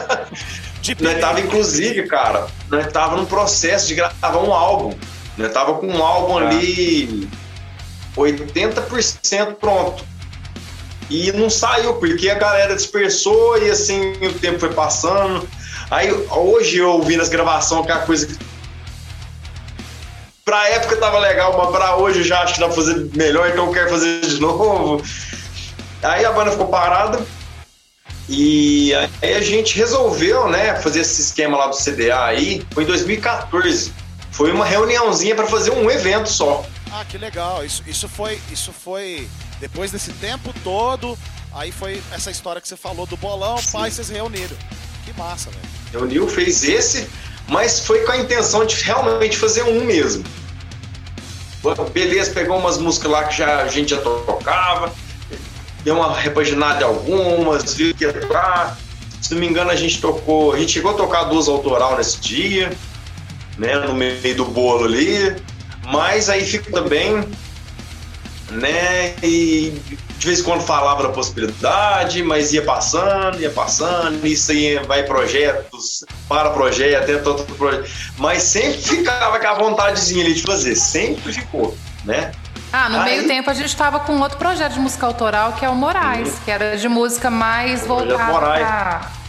nós tava inclusive, cara, nós tava no processo de gravar um álbum. Nós tava com um álbum ah. ali 80% pronto. E não saiu, porque a galera dispersou e assim o tempo foi passando. Aí hoje eu ouvindo as gravações, aquela coisa que. Pra época tava legal, mas pra hoje eu já acho que dá pra fazer melhor, então eu quero fazer de novo. Aí a banda ficou parada e aí a gente resolveu, né, fazer esse esquema lá do CDA aí. Foi em 2014. Foi uma reuniãozinha para fazer um evento só. Ah, que legal. Isso, isso foi, isso foi depois desse tempo todo. Aí foi essa história que você falou do bolão, Sim. pai, vocês reuniram. Que massa, velho. Reuniu, fez esse, mas foi com a intenção de realmente fazer um mesmo. Beleza, pegou umas músicas lá que já, a gente já tocava, deu uma repaginada em algumas, viu que tocar. Se não me engano, a gente tocou. A gente chegou a tocar duas autoral nesse dia, né? No meio do bolo ali. Mas aí fica também, né? E de vez em quando falava da possibilidade, mas ia passando, ia passando, isso aí vai projetos, para projeto, tenta outro projeto. Mas sempre ficava com a vontadezinha ali de fazer, sempre ficou, né? Ah, no Aí... meio tempo a gente estava com outro projeto de música autoral, que é o Moraes, uhum. que era de música mais voltada para...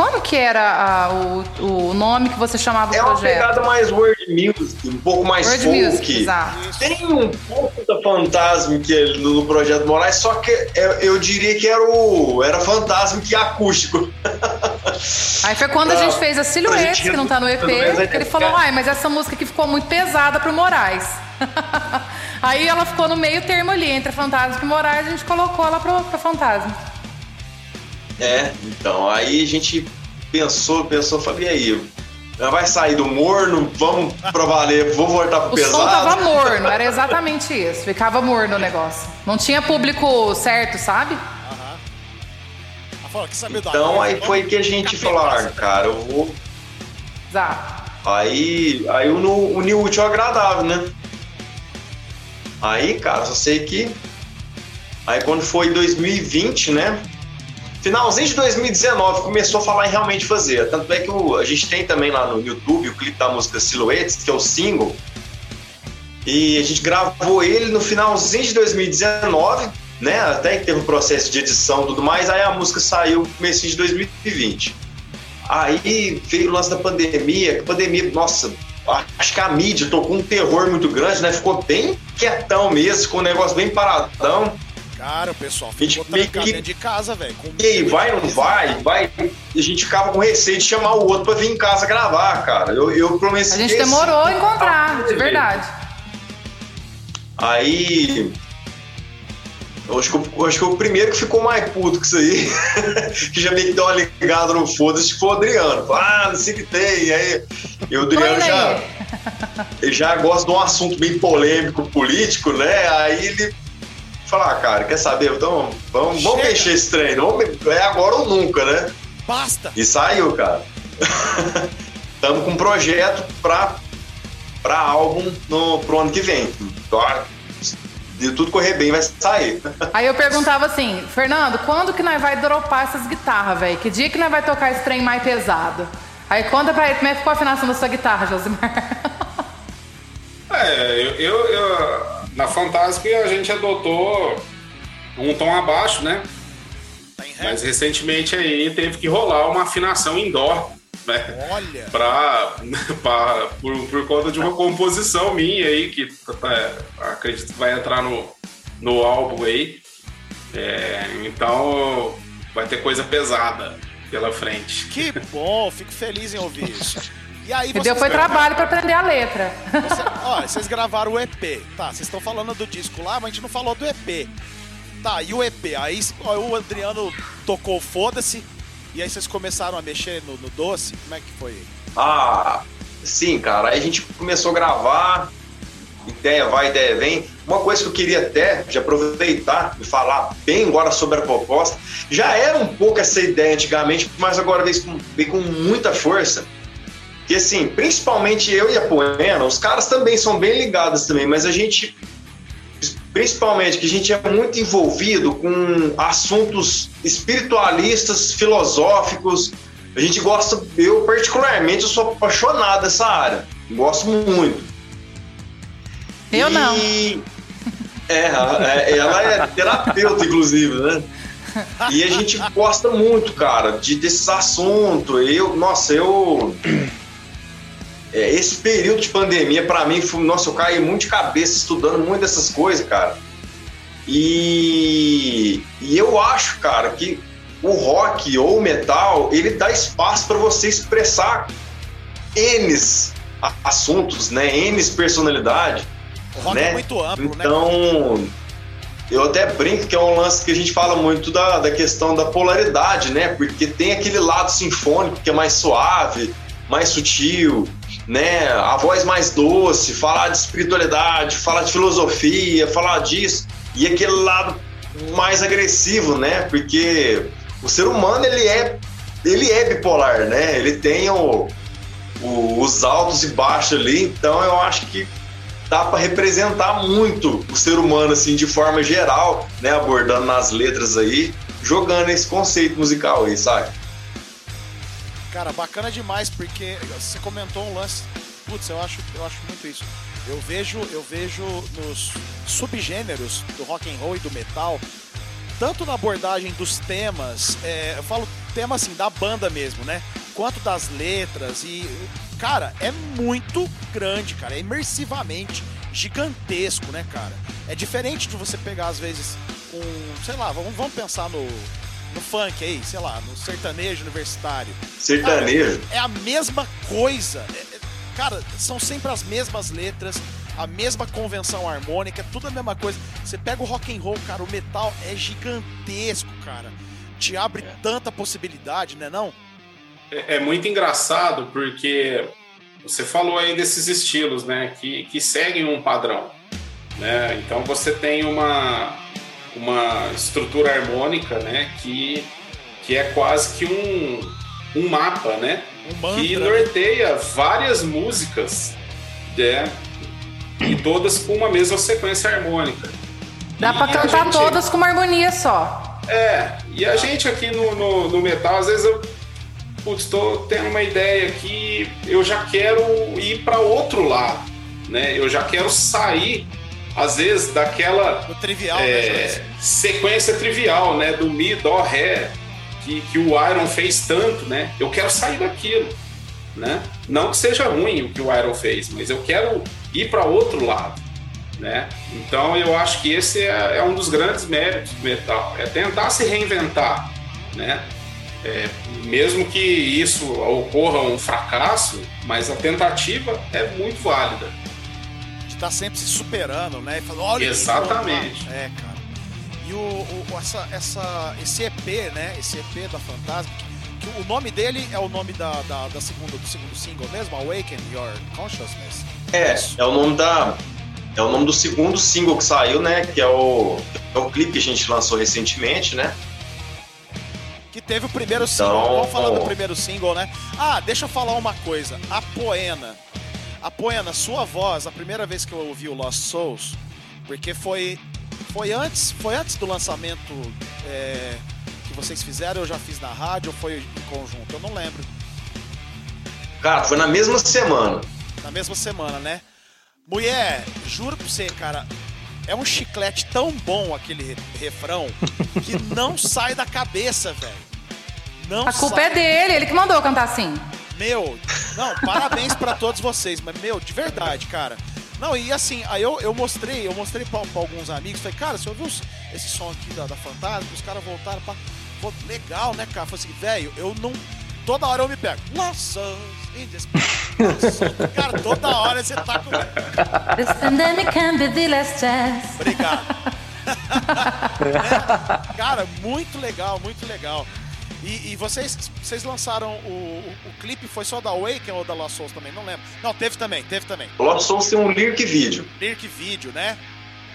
Como que era a, o, o nome que você chamava é do projeto? É uma pegada mais word music, um pouco mais word folk. Music, exato. Tem um pouco da fantasma que é no projeto Moraes, só que eu, eu diria que era o era fantasma que é acústico. Aí foi quando a gente fez a Silhouettes, que não tá no EP, que ele falou, ai, mas essa música aqui ficou muito pesada pro Moraes. Aí ela ficou no meio termo ali, entre Fantasma e Moraes, a gente colocou ela pro, pro Fantasma. É, então, aí a gente pensou, pensou, falei, e aí? Vai sair do morno, vamos pra valer, vou voltar pro o pesado. O som tava morno, era exatamente isso, ficava morno o negócio. Não tinha público certo, sabe? Então aí foi que a gente falou, ah, cara, eu vou. Exato. Aí, aí o unir útil agradável, né? Aí, cara, só sei que. Aí quando foi 2020, né? Finalzinho de 2019 começou a falar em realmente fazer. Tanto é que o, a gente tem também lá no YouTube o clipe da música Silhouettes, que é o single. E a gente gravou ele no finalzinho de 2019, né? Até que teve um processo de edição e tudo mais. Aí a música saiu no começo de 2020. Aí veio o lance da pandemia. A pandemia, nossa, acho que a mídia tocou um terror muito grande, né? Ficou bem quietão mesmo, ficou um negócio bem paradão. Cara, o pessoal ficou trancado que... dentro de casa, velho. E aí, vai ou não vai? Vai. A gente ficava com receio de chamar o outro pra vir em casa gravar, cara. Eu, eu prometi. A gente demorou a encontrar, de verdade. Aí eu acho, que, eu acho que o primeiro que ficou mais puto com isso aí, que já meio que deu uma ligada no foda-se, foi o Adriano. Ah, não sei o que tem. E aí, e o Adriano já, ele já gosta de um assunto bem polêmico, político, né? Aí ele fala, ah, cara, quer saber? Então vamos, vamos mexer esse treino. É agora ou nunca, né? Basta! E saiu, cara. Estamos com um projeto para para álbum no, pro ano que vem. De tudo correr bem, vai sair. Aí eu perguntava assim, Fernando, quando que nós vai dropar essas guitarras, velho? Que dia que nós vai tocar esse trem mais pesado? Aí conta pra ele como é que ficou a afinação da sua guitarra, Josimar. É, eu, eu, eu na Fantastic a gente adotou um tom abaixo, né? Mas recentemente aí teve que rolar uma afinação indoor né? Olha! Pra, pra, por, por conta de uma composição minha aí, que é, acredito que vai entrar no, no álbum aí. É, então, vai ter coisa pesada pela frente. Que bom, fico feliz em ouvir isso. E aí deu foi gravaram... trabalho para aprender a letra. Você, ó, vocês gravaram o EP. Tá, vocês estão falando do disco lá, mas a gente não falou do EP. Tá, e o EP? Aí ó, o Adriano tocou Foda-se. E aí vocês começaram a mexer no, no doce? Como é que foi? Ah, sim, cara. Aí a gente começou a gravar. Ideia vai, ideia vem. Uma coisa que eu queria até de aproveitar e falar bem agora sobre a proposta. Já era um pouco essa ideia antigamente, mas agora veio com, veio com muita força que assim, principalmente eu e a Poena, os caras também são bem ligados também, mas a gente, principalmente que a gente é muito envolvido com assuntos espiritualistas, filosóficos. A gente gosta, eu particularmente, eu sou apaixonado dessa área, gosto muito. Eu e, não. É, é, ela é terapeuta, inclusive, né? E a gente gosta muito, cara, de desses assuntos. Eu, nossa, eu é, esse período de pandemia, para mim, foi, nossa, eu caí muito de cabeça estudando muito dessas coisas, cara. E, e eu acho, cara, que o rock ou o metal, ele dá espaço para você expressar N assuntos, né? N personalidade. O rock é né? é muito amplo, então, né? Então, eu até brinco que é um lance que a gente fala muito da, da questão da polaridade, né? Porque tem aquele lado sinfônico que é mais suave, mais sutil, né? A voz mais doce, falar de espiritualidade, falar de filosofia, falar disso e aquele lado mais agressivo, né? Porque o ser humano ele é ele é bipolar, né? Ele tem o, o, os altos e baixos ali, então eu acho que dá para representar muito o ser humano assim de forma geral, né? Abordando nas letras aí, jogando esse conceito musical aí, sabe? Cara, bacana demais, porque você comentou um lance. Putz, eu acho, eu acho muito isso. Eu vejo, eu vejo nos subgêneros do rock and roll e do metal, tanto na abordagem dos temas, é, eu falo tema assim da banda mesmo, né? Quanto das letras e cara, é muito grande, cara, é imersivamente gigantesco, né, cara? É diferente de você pegar às vezes um, sei lá, vamos, vamos pensar no no funk aí, sei lá, no sertanejo universitário. Sertanejo? Cara, é a mesma coisa. É, é, cara, são sempre as mesmas letras, a mesma convenção harmônica, tudo a mesma coisa. Você pega o rock and roll, cara, o metal é gigantesco, cara. Te abre é. tanta possibilidade, né não? É, é muito engraçado porque você falou aí desses estilos, né, que, que seguem um padrão, né? Então você tem uma uma estrutura harmônica, né? Que, que é quase que um, um mapa, né? Um que né? norteia várias músicas, né? E todas com uma mesma sequência harmônica. Dá para cantar gente... todas com uma harmonia só. É, e a gente aqui no, no, no metal, às vezes eu putz, tô tendo uma ideia aqui, eu já quero ir para outro lado, né? Eu já quero sair às vezes, daquela trivial, é, né, sequência trivial, né? Do Mi, Dó, Ré, que, que o Iron fez tanto, né? Eu quero sair daquilo, né? Não que seja ruim o que o Iron fez, mas eu quero ir para outro lado, né? Então eu acho que esse é, é, um dos grandes méritos do metal, é tentar se reinventar, né? É, mesmo que isso ocorra um fracasso, mas a tentativa é muito válida tá sempre se superando, né? E falando, olha Exatamente. É, cara. E o, o, essa, essa, esse EP, né? Esse EP da Fantasma, que, que o nome dele é o nome da, da, da segunda, do segundo single mesmo, Awaken Your Consciousness. É, é o nome da. É o nome do segundo single que saiu, né? Que é o, é o clipe que a gente lançou recentemente, né? Que teve o primeiro single. Então, Vamos falar do primeiro single, né? Ah, deixa eu falar uma coisa. A Poena Apoia na sua voz, a primeira vez que eu ouvi o Lost Souls, porque foi foi antes, foi antes do lançamento é, que vocês fizeram, eu já fiz na rádio ou foi em conjunto? Eu não lembro. Cara, foi na mesma semana. Na mesma semana, né? Mulher, juro pra você, cara, é um chiclete tão bom aquele refrão que não sai da cabeça, velho. Não A culpa é dele, ele que mandou cantar assim. Meu, não, parabéns para todos vocês, mas, meu, de verdade, cara. Não, e assim, aí eu, eu mostrei, eu mostrei pra, pra alguns amigos, falei, cara, você ouviu esse som aqui da, da Fantasma? Os caras voltaram pra. Pô, legal, né, cara? Falei assim, velho, eu não. Toda hora eu me pego. Nossa, Cara, toda hora você tá com. This pandemic can be the last chance. Obrigado. é, cara, muito legal, muito legal. E, e, vocês, vocês lançaram o, o, o, clipe, foi só da Awaken ou da Lost Souls também? Não lembro. Não, teve também, teve também. Lost Souls tem um lyric vídeo. Lyric vídeo, né?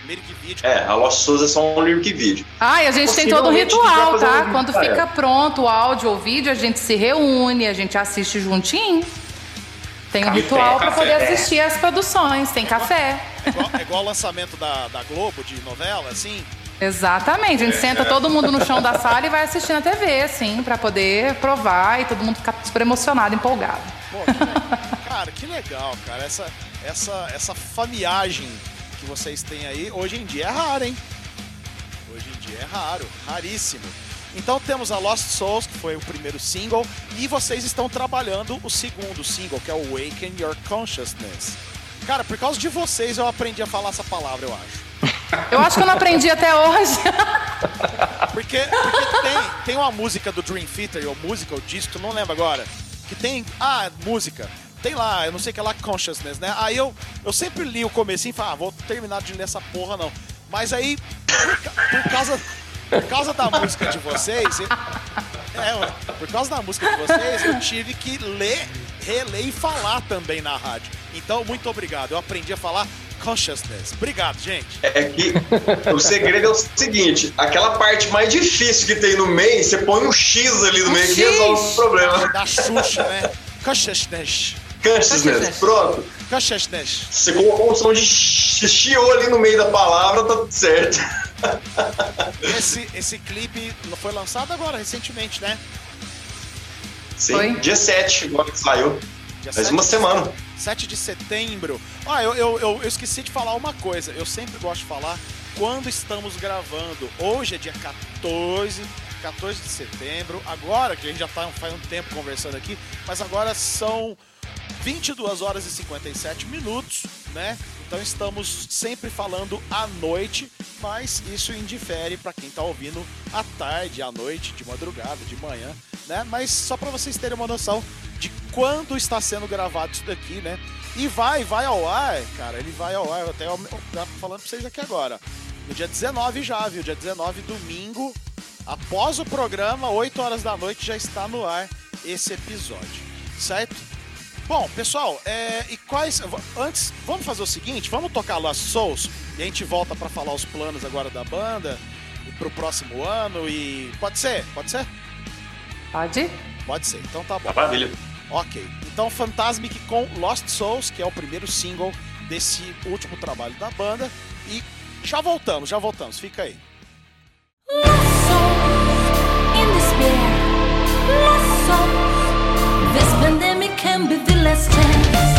Lyric vídeo. É, a Lost Souls é só um lyric vídeo. Ah, e a gente tem todo um ritual, tá? Um Quando fica pronto o áudio ou o vídeo, a gente se reúne, a gente assiste juntinho. Tem um café, ritual para poder assistir as produções, tem é café. É igual, é igual o lançamento da, da Globo de novela, assim? Exatamente, a gente senta todo mundo no chão da sala e vai assistir na TV, assim, para poder provar e todo mundo ficar super emocionado, empolgado. Pô, que cara, que legal, cara. Essa, essa, essa famiagem que vocês têm aí, hoje em dia é raro, hein? Hoje em dia é raro, raríssimo. Então temos a Lost Souls, que foi o primeiro single, e vocês estão trabalhando o segundo single, que é o Awaken Your Consciousness. Cara, por causa de vocês eu aprendi a falar essa palavra, eu acho. Eu acho que eu não aprendi até hoje. Porque, porque tem, tem uma música do Dream Theater, ou música, ou disco, não lembro agora, que tem. Ah, música. Tem lá, eu não sei o que é lá, Consciousness, né? Aí eu, eu sempre li o começo e falei, ah, vou terminar de ler essa porra não. Mas aí, por, por causa, por causa da música de vocês, é, por causa da música de vocês, eu tive que ler, reler e falar também na rádio. Então, muito obrigado. Eu aprendi a falar consciousness. Obrigado, gente. É que o segredo é o seguinte: aquela parte mais difícil que tem no meio, você põe um X ali no meio que resolve o problema. Da Xuxa, né? Consciousness. Consciousness, pronto. Consciousness. Você colocou um som de chiou ali no meio da palavra, tá tudo certo. Esse, esse clipe foi lançado agora, recentemente, né? Sim, foi? dia 7, agora que saiu. Dia Faz uma semana. 7 de setembro. Ah, eu, eu, eu, eu, esqueci de falar uma coisa. Eu sempre gosto de falar quando estamos gravando. Hoje é dia 14, 14 de setembro. Agora, que a gente já tá faz um tempo conversando aqui, mas agora são 22 horas e 57 minutos, né? Então estamos sempre falando à noite, mas isso indifere para quem está ouvindo à tarde, à noite, de madrugada, de manhã, né? Mas só para vocês terem uma noção de quando está sendo gravado isso daqui, né? E vai, vai ao ar, cara, ele vai ao ar, eu até falando para vocês aqui agora. No dia 19 já, viu? Dia 19, domingo, após o programa, 8 horas da noite, já está no ar esse episódio, certo? Bom, pessoal, é, e quais. Antes, vamos fazer o seguinte: vamos tocar Lost Souls e a gente volta para falar os planos agora da banda pro próximo ano e. Pode ser? Pode ser? Pode? Pode ser, então tá bom. Maravilha. Ok, então Fantasmic com Lost Souls, que é o primeiro single desse último trabalho da banda. E já voltamos, já voltamos, fica aí. Lost souls in despair. Lost souls. This be the last chance.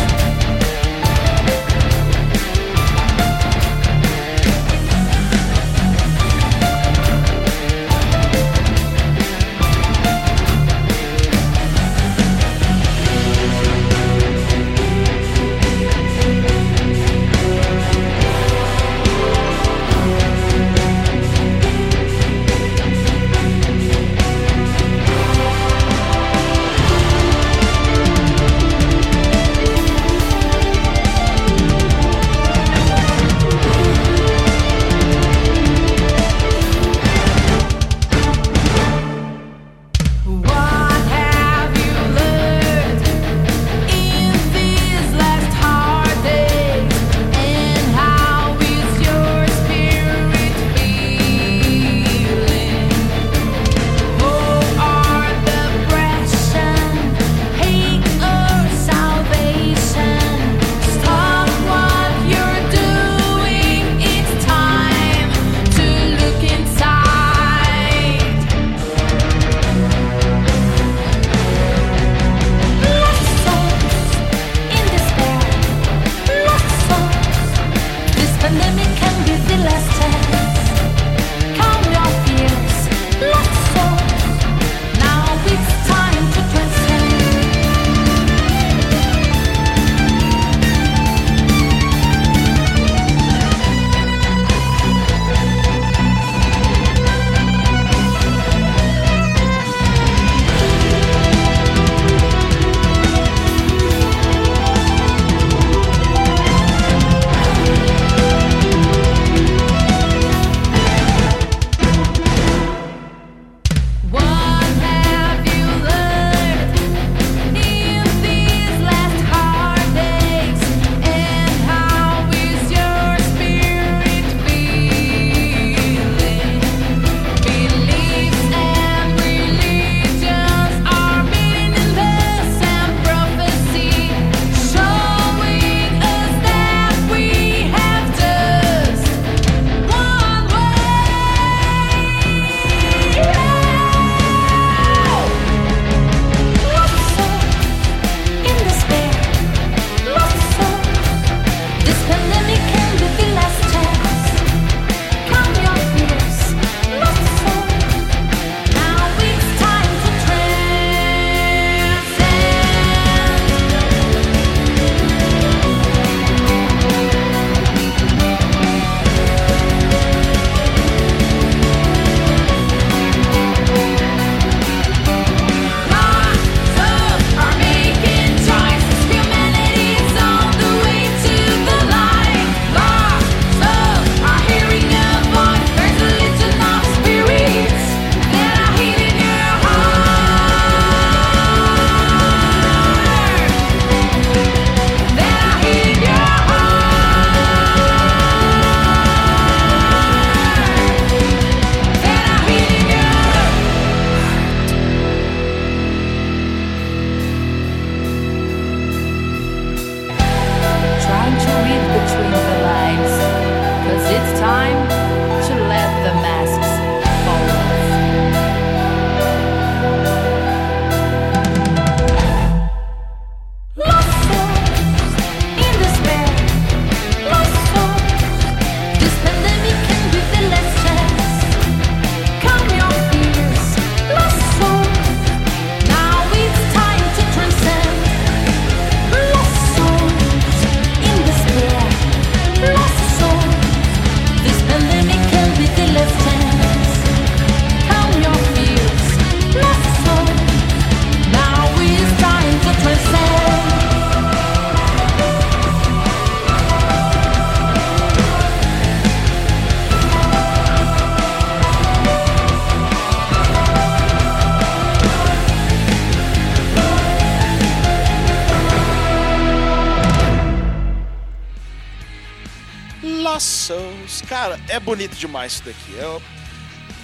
Bonito demais isso daqui. Eu,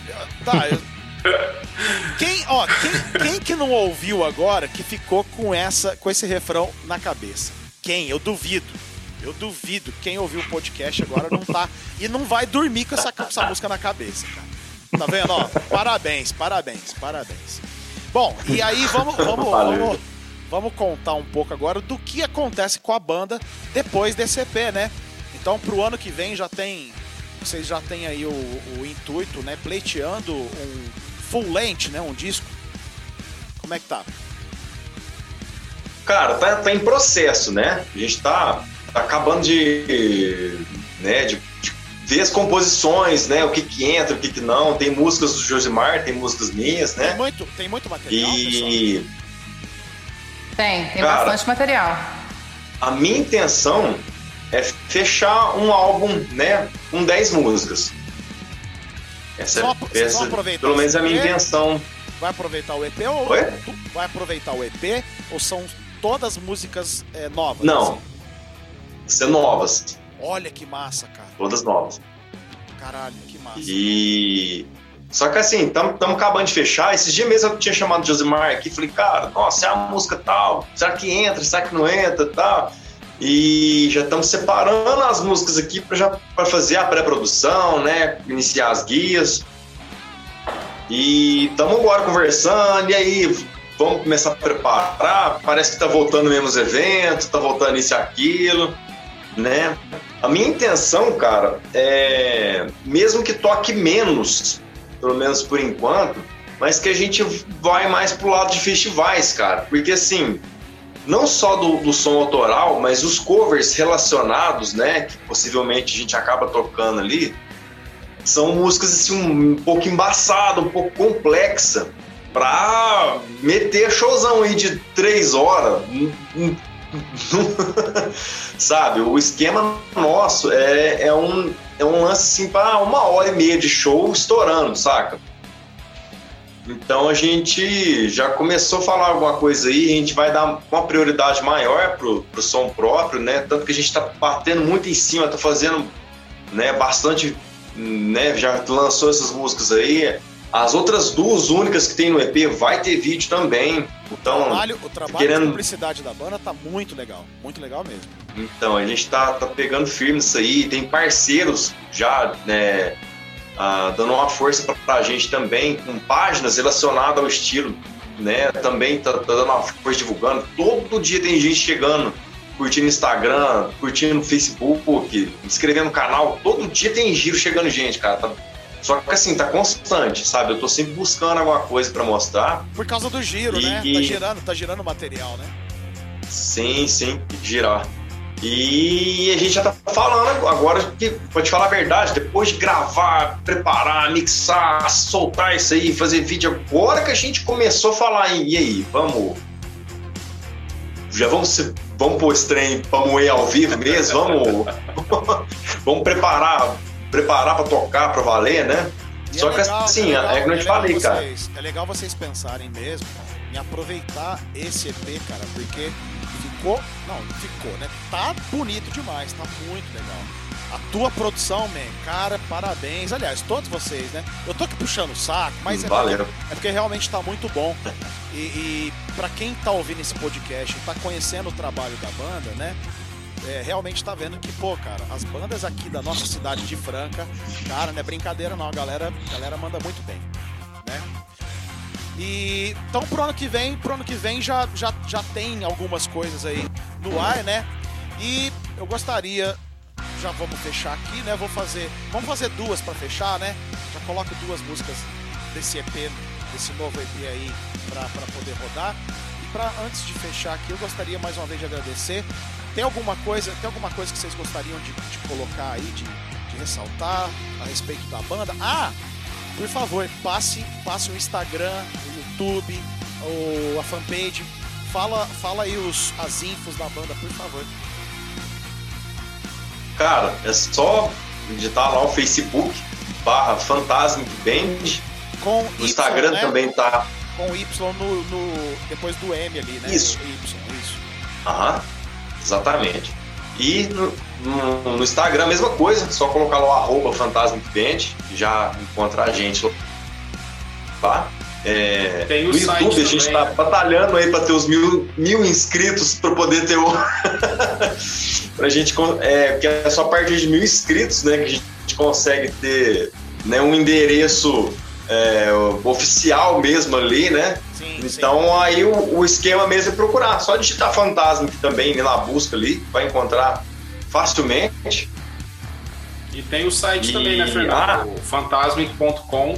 eu, tá, eu, quem, ó, quem, quem que não ouviu agora que ficou com essa, com esse refrão na cabeça? Quem? Eu duvido. Eu duvido. Quem ouviu o podcast agora não tá e não vai dormir com essa, com essa música na cabeça, cara. Tá vendo? Ó, parabéns, parabéns, parabéns. Bom, e aí vamos, vamos, vamos, vamos contar um pouco agora do que acontece com a banda depois desse EP, né? Então, pro ano que vem já tem. Vocês já têm aí o, o intuito, né? Pleiteando um full length, né? Um disco. Como é que tá? Cara, tá, tá em processo, né? A gente tá, tá acabando de, né, de, de ver as composições, né? O que que entra, o que que não. Tem músicas do Josimar, tem músicas minhas, né? Tem muito, tem muito material, e... pessoal? Tem, tem Cara, bastante material. A minha intenção é fechar um álbum, né, com 10 músicas. Essa, só, essa pelo menos é a minha intenção. Vai aproveitar o EP ou Oi? vai aproveitar o EP ou são todas músicas é, novas? Não. Assim? São novas. Olha que massa, cara. Todas novas. Caralho, que massa. E só que assim, estamos acabando de fechar. Esses dias mesmo eu tinha chamado o Josimar aqui falei, cara, nossa, é a música tal, será que entra, será que não entra tal? E já estamos separando as músicas aqui para fazer a pré-produção, né? Iniciar as guias. E estamos agora conversando, e aí vamos começar a preparar. Parece que está voltando mesmo os eventos, está voltando isso e aquilo, né? A minha intenção, cara, é mesmo que toque menos, pelo menos por enquanto, mas que a gente vai mais pro lado de festivais, cara. Porque assim, não só do, do, som autoral, mas os covers relacionados, né, que possivelmente a gente acaba tocando ali, são músicas assim, um, um pouco embaçadas, um pouco complexa, pra meter showzão aí de três horas. Sabe, o esquema nosso é, é, um, é um lance assim para uma hora e meia de show estourando, saca? Então a gente já começou a falar alguma coisa aí, a gente vai dar uma prioridade maior pro, pro som próprio, né? Tanto que a gente está batendo muito em cima, tá fazendo né, bastante, né? Já lançou essas músicas aí. As outras duas únicas que tem no EP vai ter vídeo também. Então, o trabalho, o trabalho querendo... de publicidade da banda tá muito legal, muito legal mesmo. Então, a gente tá, tá pegando firme isso aí, tem parceiros já, né? Ah, dando uma força para a gente também, com páginas relacionadas ao estilo, né? Também tá, tá, dando uma força divulgando. Todo dia tem gente chegando, curtindo Instagram, curtindo Facebook, inscrevendo no canal. Todo dia tem giro chegando gente, cara. Tá... Só que assim, tá constante, sabe? Eu tô sempre buscando alguma coisa para mostrar. Por causa do giro, e... né? Tá girando, tá girando material, né? Sim, sim, girar. E a gente já tá falando agora que, pra te falar a verdade, depois de gravar, preparar, mixar, soltar isso aí, fazer vídeo, agora que a gente começou a falar em, e aí, vamos. Já vamos, vamos pôr esse trem pra moer ao vivo mesmo? Vamos. vamos preparar, preparar pra tocar, pra valer, né? E Só é que legal, assim, é, legal, é que eu é te falei, vocês, cara. É legal vocês pensarem mesmo em aproveitar esse EP, cara, porque ficou. Não, ficou, né? Tá bonito demais, tá muito legal. A tua produção, man, cara, parabéns. Aliás, todos vocês, né? Eu tô aqui puxando o saco, mas é Valeu. porque, é porque realmente tá muito bom. E, e para quem tá ouvindo esse podcast e tá conhecendo o trabalho da banda, né? É, realmente tá vendo que, pô, cara, as bandas aqui da nossa cidade de Franca, cara, não é brincadeira não, a galera, a galera manda muito bem, né? E então pro ano que vem, pro ano que vem já, já, já tem algumas coisas aí no ar, né? E eu gostaria, já vamos fechar aqui, né? Vou fazer, vamos fazer duas para fechar, né? Já coloco duas músicas desse EP, desse novo EP aí para poder rodar. E para antes de fechar aqui, eu gostaria mais uma vez de agradecer. Tem alguma coisa, tem alguma coisa que vocês gostariam de, de colocar aí, de, de ressaltar a respeito da banda? Ah, por favor, passe, passe o Instagram, o YouTube, ou a fanpage. Fala, fala aí os, as infos da banda, por favor. Cara, é só digitar lá o Facebook barra Fantasmic Band. Com o Instagram né? também tá. Com Y no, no, depois do M ali, né? Isso. Y, isso. Aham, exatamente. E no, no, no Instagram, mesma coisa, só colocar lá o arroba Fantasma Cliente, já encontra a gente lá. É, Tem o no YouTube a gente tá né? batalhando aí para ter os mil, mil inscritos para poder ter o. pra gente. É, porque é só a partir de mil inscritos, né, que a gente consegue ter né, um endereço é, oficial mesmo ali, né? Sim, Então aí o, o esquema mesmo é procurar. Só digitar fantasma aqui também, ir na busca ali, vai encontrar facilmente. E tem o site E- também, né, Ah. Fernando? O fantasmic.com.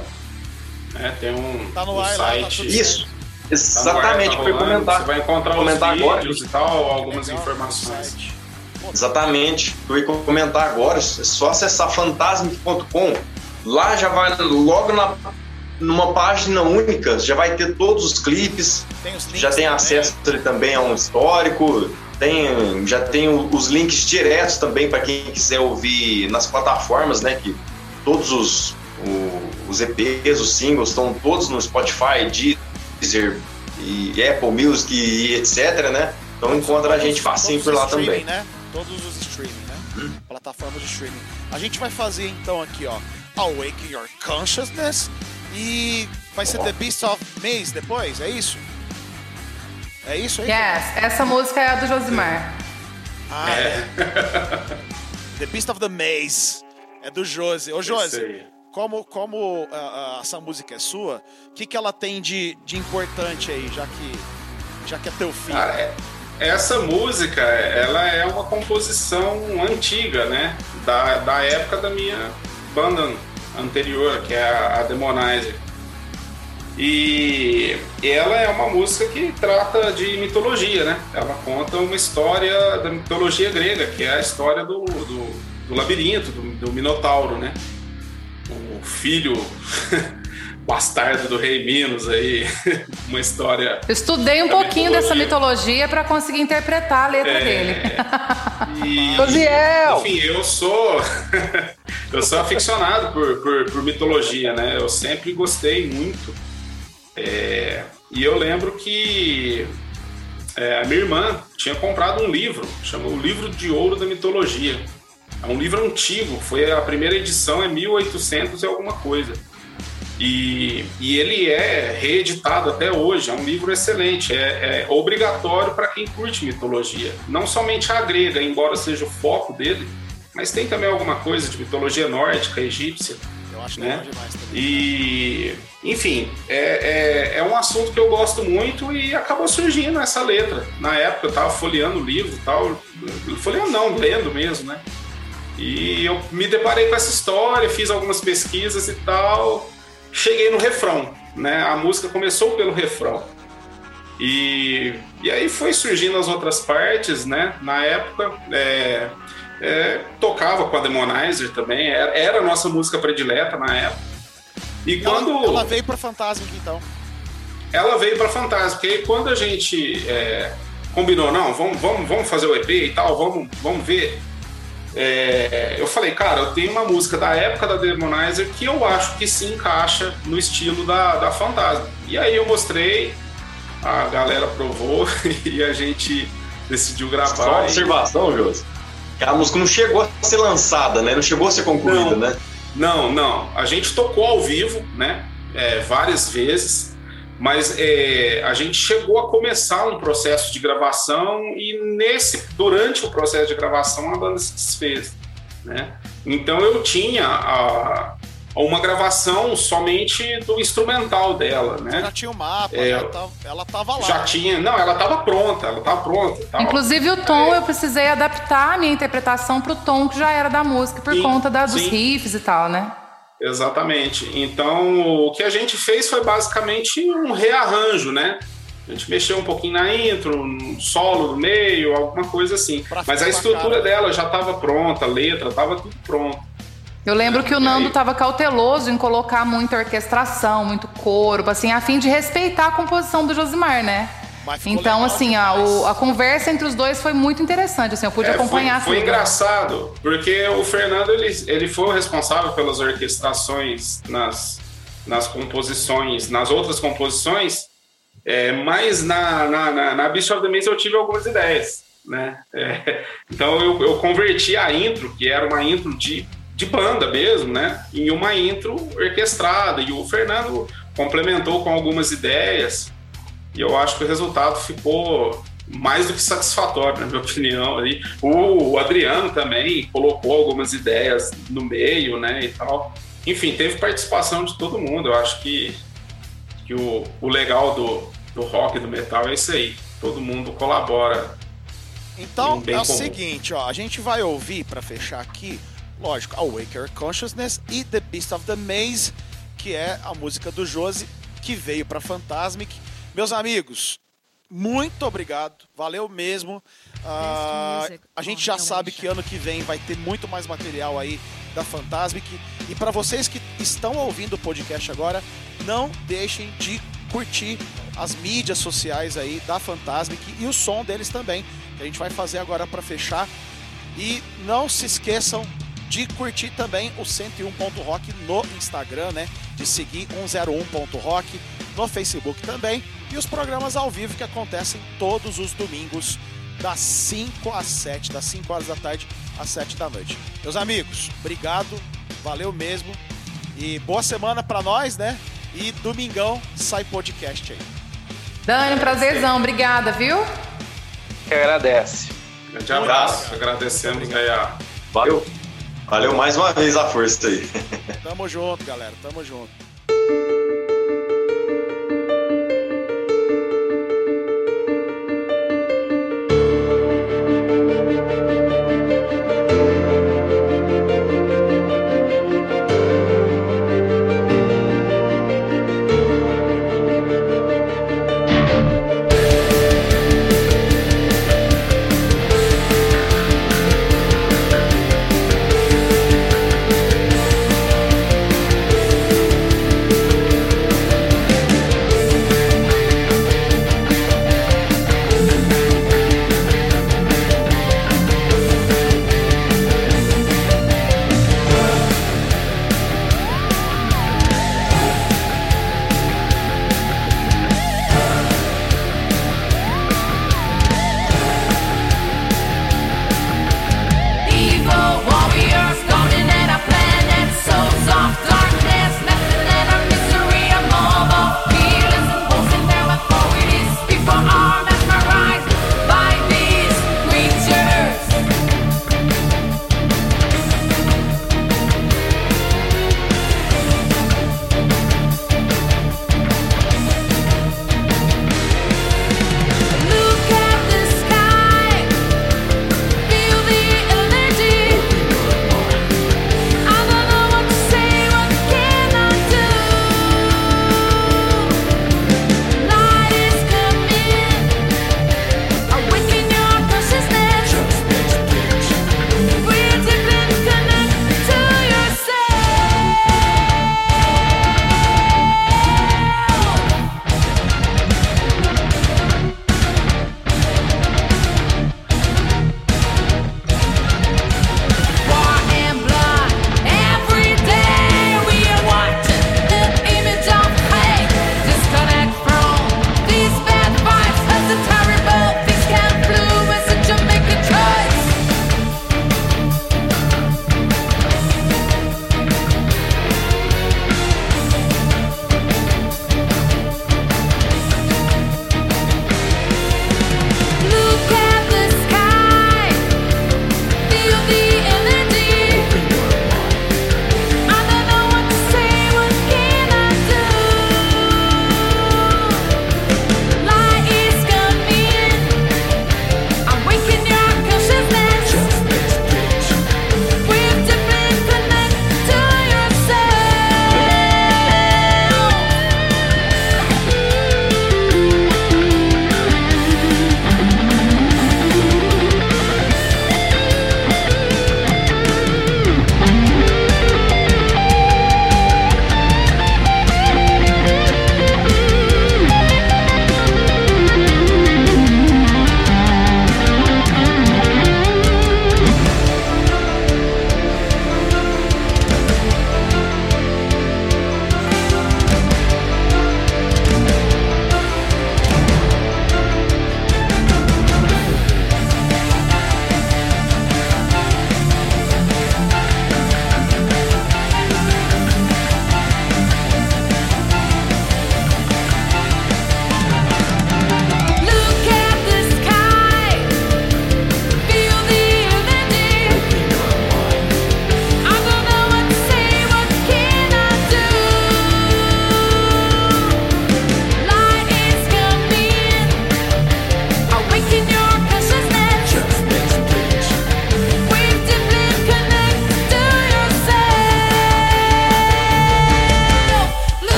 Né, tem um, Tá no um ar lá, tá site. Isso, tá ar, exatamente, tá foi rolando, comentar. Você vai encontrar comentar os agora. vídeos e tal, algumas Legal, informações. site. Exatamente, eu ia comentar agora, é só acessar fantasmic.com. Lá já vai logo na, numa página única, já vai ter todos os clipes, Tem os já tem também. acesso ali também a um histórico, tem, já tem os links diretos também para quem quiser ouvir nas plataformas, né? Que todos os, o- os EPs, os singles estão todos no Spotify, Deezer e Apple Music e etc, né? Então encontra a gente facinho por lá também. Né? Todos os streaming, né? Hum. Plataformas de streaming. A gente vai fazer então aqui, ó, Awaken Your Consciousness e vai ser The Beast of Maze depois, é isso? É isso aí? Yes, essa música é a do Josimar. Ah, é. The Beast of the Maze. É do Josi. Ô, Josi, como, como ah, ah, essa música é sua, o que, que ela tem de, de importante aí, já que, já que é teu filho? Cara, é- essa música, ela é uma composição antiga, né? Da, da época da minha banda anterior, que é a, a. E ela é uma música que trata de mitologia, né? Ela conta uma história da mitologia grega, que é a história do, do, do labirinto, do, do Minotauro, né? O filho bastardo do rei Minos aí, uma história Eu estudei um pouquinho dessa mitologia. mitologia pra conseguir interpretar a letra É, dele. E, Josiel! enfim, eu sou eu sou aficionado por, por, por mitologia, né? Eu sempre gostei muito. É, e eu lembro que é, a minha irmã tinha comprado um livro, chama O Livro de Ouro da Mitologia. É um livro antigo, foi a primeira edição é 1800 e alguma coisa. E, e ele é reeditado até hoje, é um livro excelente, é, é obrigatório para quem curte mitologia. Não somente a grega, embora seja o foco dele, mas tem também alguma coisa de mitologia nórdica, egípcia. Eu acho né? demais também. E, enfim, é, é, é um assunto que eu gosto muito e acabou surgindo essa letra. Na época eu tava folheando o livro e tal, folheando não, lendo mesmo, né? E eu me deparei com essa história, fiz algumas pesquisas e tal, cheguei no refrão, né? A música começou pelo refrão. E, e aí foi surgindo as outras partes, né? Na época, é, é, tocava com a Demonizer também, era, era a nossa música predileta na época. E Ela- quando ela, veio pra Fantasmic então. ela veio para Fantasma, porque aí quando a gente é, combinou, não, vamos, vamos, vamos fazer o EP e tal, vamos, vamos ver. É, eu falei, cara, eu tenho uma música da época da Demonizer que eu acho que se encaixa no estilo da, da Fantasma. E aí eu mostrei, a galera provou e a gente decidiu Só uma gravar. e- observação, Josi. Que a música não chegou a ser lançada, né? Não chegou a ser concluída, Não. né? Não, não. A gente tocou ao vivo, né? É, várias vezes, mas é, a gente chegou a começar um processo de gravação e nesse, durante o processo de gravação a banda se desfez, né? Então eu tinha a- uma gravação somente do instrumental dela, né? Já tinha o mapa, É. ela, tava, ela tava lá. Já tinha, não, ela estava pronta, ela estava pronta. tal. Inclusive o tom eu precisei adaptar a minha interpretação pro tom que já era da música por Sim, conta da, dos sim. riffs e tal, né? Exatamente. Então, o que a gente fez foi basicamente um rearranjo, né? A gente mexeu um pouquinho na intro, no solo no meio, alguma coisa assim. Pra Mas a estrutura bacana. dela já estava pronta, a letra estava tudo pronto. Eu lembro que o Nando aí? estava cauteloso em colocar muita orquestração, muito coro, assim, a fim de respeitar a composição do Josimar, né? Então, legal assim, a, o- a conversa entre os dois foi muito interessante, assim, eu pude É, foi- acompanhar foi, tudo. engraçado, porque o Fernando ele, ele foi o responsável pelas orquestrações nas, nas composições, nas outras composições, é, mas na, na, na, na Beast of the Maze eu tive algumas ideias. né? É, então eu, eu converti a intro, que era uma intro de, de banda mesmo, né? Em uma intro orquestrada. E o Fernando complementou com algumas ideias. E eu acho que o resultado ficou mais do que satisfatório, na minha opinião. Ali. O Adriano também colocou algumas ideias no meio, né, e tal. Enfim, teve participação de todo mundo. Eu acho que, que o, o legal do, do rock e do metal é isso aí. Todo mundo colabora. Então é o comum. seguinte, ó, a gente vai ouvir para fechar aqui, lógico, Awake Your Consciousness e The Beast of the Maze, que é a música do Josi que veio para Fantasmic. Meus amigos, muito obrigado, valeu mesmo. Uh, a gente já sabe que ano que vem vai ter muito mais material aí da Fantasmic. E para vocês que estão ouvindo o podcast agora, não deixem de curtir as mídias sociais aí da Fantasmic e o som deles também, que a gente vai fazer agora para fechar. E não se esqueçam de curtir também o 101.rock no Instagram, né? De seguir 101.rock no Facebook também e os programas ao vivo que acontecem todos os domingos, das 5 às 7, das 5 horas da tarde às 7 da noite. Meus amigos, obrigado, valeu mesmo. E boa semana para nós, né? E domingão sai podcast aí. Dani, prazerzão, obrigada, viu? Que agradece. Grande abraço, agradecemos aí a. Valeu. Valeu mais uma vez a força aí. Tamo junto, galera, tamo junto.